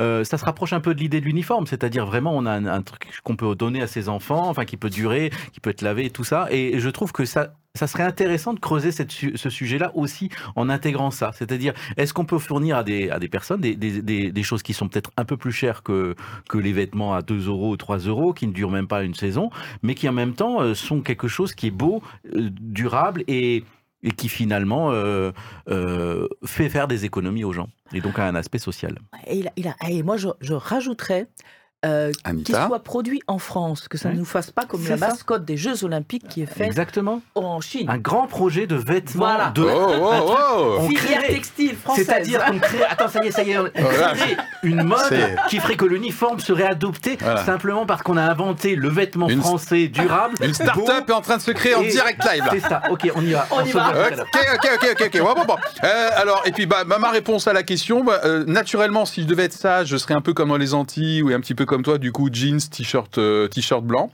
[SPEAKER 3] euh, ça se rapproche un peu de l'idée de l'uniforme, c'est-à-dire vraiment on a un, truc qu'on peut donner à ses enfants, enfin qui peut durer, qui peut être lavé et tout ça. Et je trouve que ça, ça serait intéressant de creuser ce sujet-là aussi en intégrant ça. C'est-à-dire, est-ce qu'on peut fournir à des, personnes des, choses qui sont peut-être un peu plus chères que, les vêtements à 2 euros ou 3 euros, qui ne durent même pas une saison, mais qui en même temps euh, sont quelque chose qui est beau, euh, durable et qui finalement euh, fait faire des économies aux gens, et donc a un aspect social.
[SPEAKER 4] Et, moi, je rajouterais euh, qui soit produit en France, que ça ne nous fasse pas comme la mascotte des Jeux Olympiques qui est faite
[SPEAKER 3] Exactement.
[SPEAKER 4] en Chine.
[SPEAKER 3] Un grand projet de vêtements
[SPEAKER 4] voilà.
[SPEAKER 3] de
[SPEAKER 2] oh, oh,
[SPEAKER 4] oh. filière textile française.
[SPEAKER 3] C'est-à-dire qu'on crée attends ça y est ça y est on une mode qui ferait que l'uniforme serait adopté simplement parce qu'on a inventé le vêtement français durable.
[SPEAKER 2] Une start-up est en train de se créer en direct live.
[SPEAKER 3] C'est ça. OK, on y va.
[SPEAKER 4] On, y va.
[SPEAKER 2] OK OK OK OK. Bon, bon, euh, alors et puis bah, ma réponse à la question bah, euh, naturellement si je devais être sage, je serais un peu comme dans les Antilles ou un petit peu comme toi, du coup, jeans, t-shirt, euh, t-shirt blanc.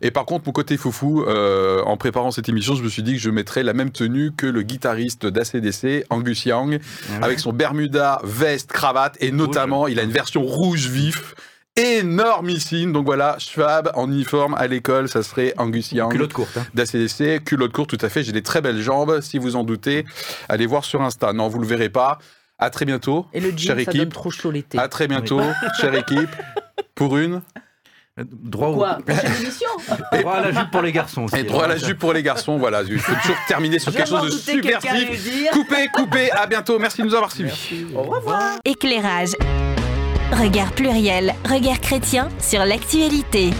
[SPEAKER 2] Et par contre, mon côté foufou, euh, en préparant cette émission, je me suis dit que je mettrais la même tenue que le guitariste d'ACDC, Angus Young, ah avec son Bermuda, veste, cravate, et notamment, il a une version rouge vif énormissime. Donc voilà, Schwab en uniforme à l'école, ça serait Angus Young.
[SPEAKER 3] Culotte courte. Hein.
[SPEAKER 2] D'ACDC, culotte courte, tout à fait. J'ai des très belles jambes. Si vous en doutez, allez voir sur Insta. Non, vous le verrez pas. À très bientôt.
[SPEAKER 4] Et le jean, chère ça équipe. donne trop chaud l'été.
[SPEAKER 2] À très bientôt, chère équipe. Pour une.
[SPEAKER 3] Droit
[SPEAKER 4] Quoi
[SPEAKER 3] au... droit à la jupe pour les garçons aussi.
[SPEAKER 2] Et droit à la jupe pour les garçons, voilà. Il faut toujours terminer sur quelque chose de subversif. Coupez, coupez. À bientôt. Merci de nous avoir suivis.
[SPEAKER 4] Au revoir.
[SPEAKER 1] Éclairage. Regard pluriel, regard chrétien sur l'actualité.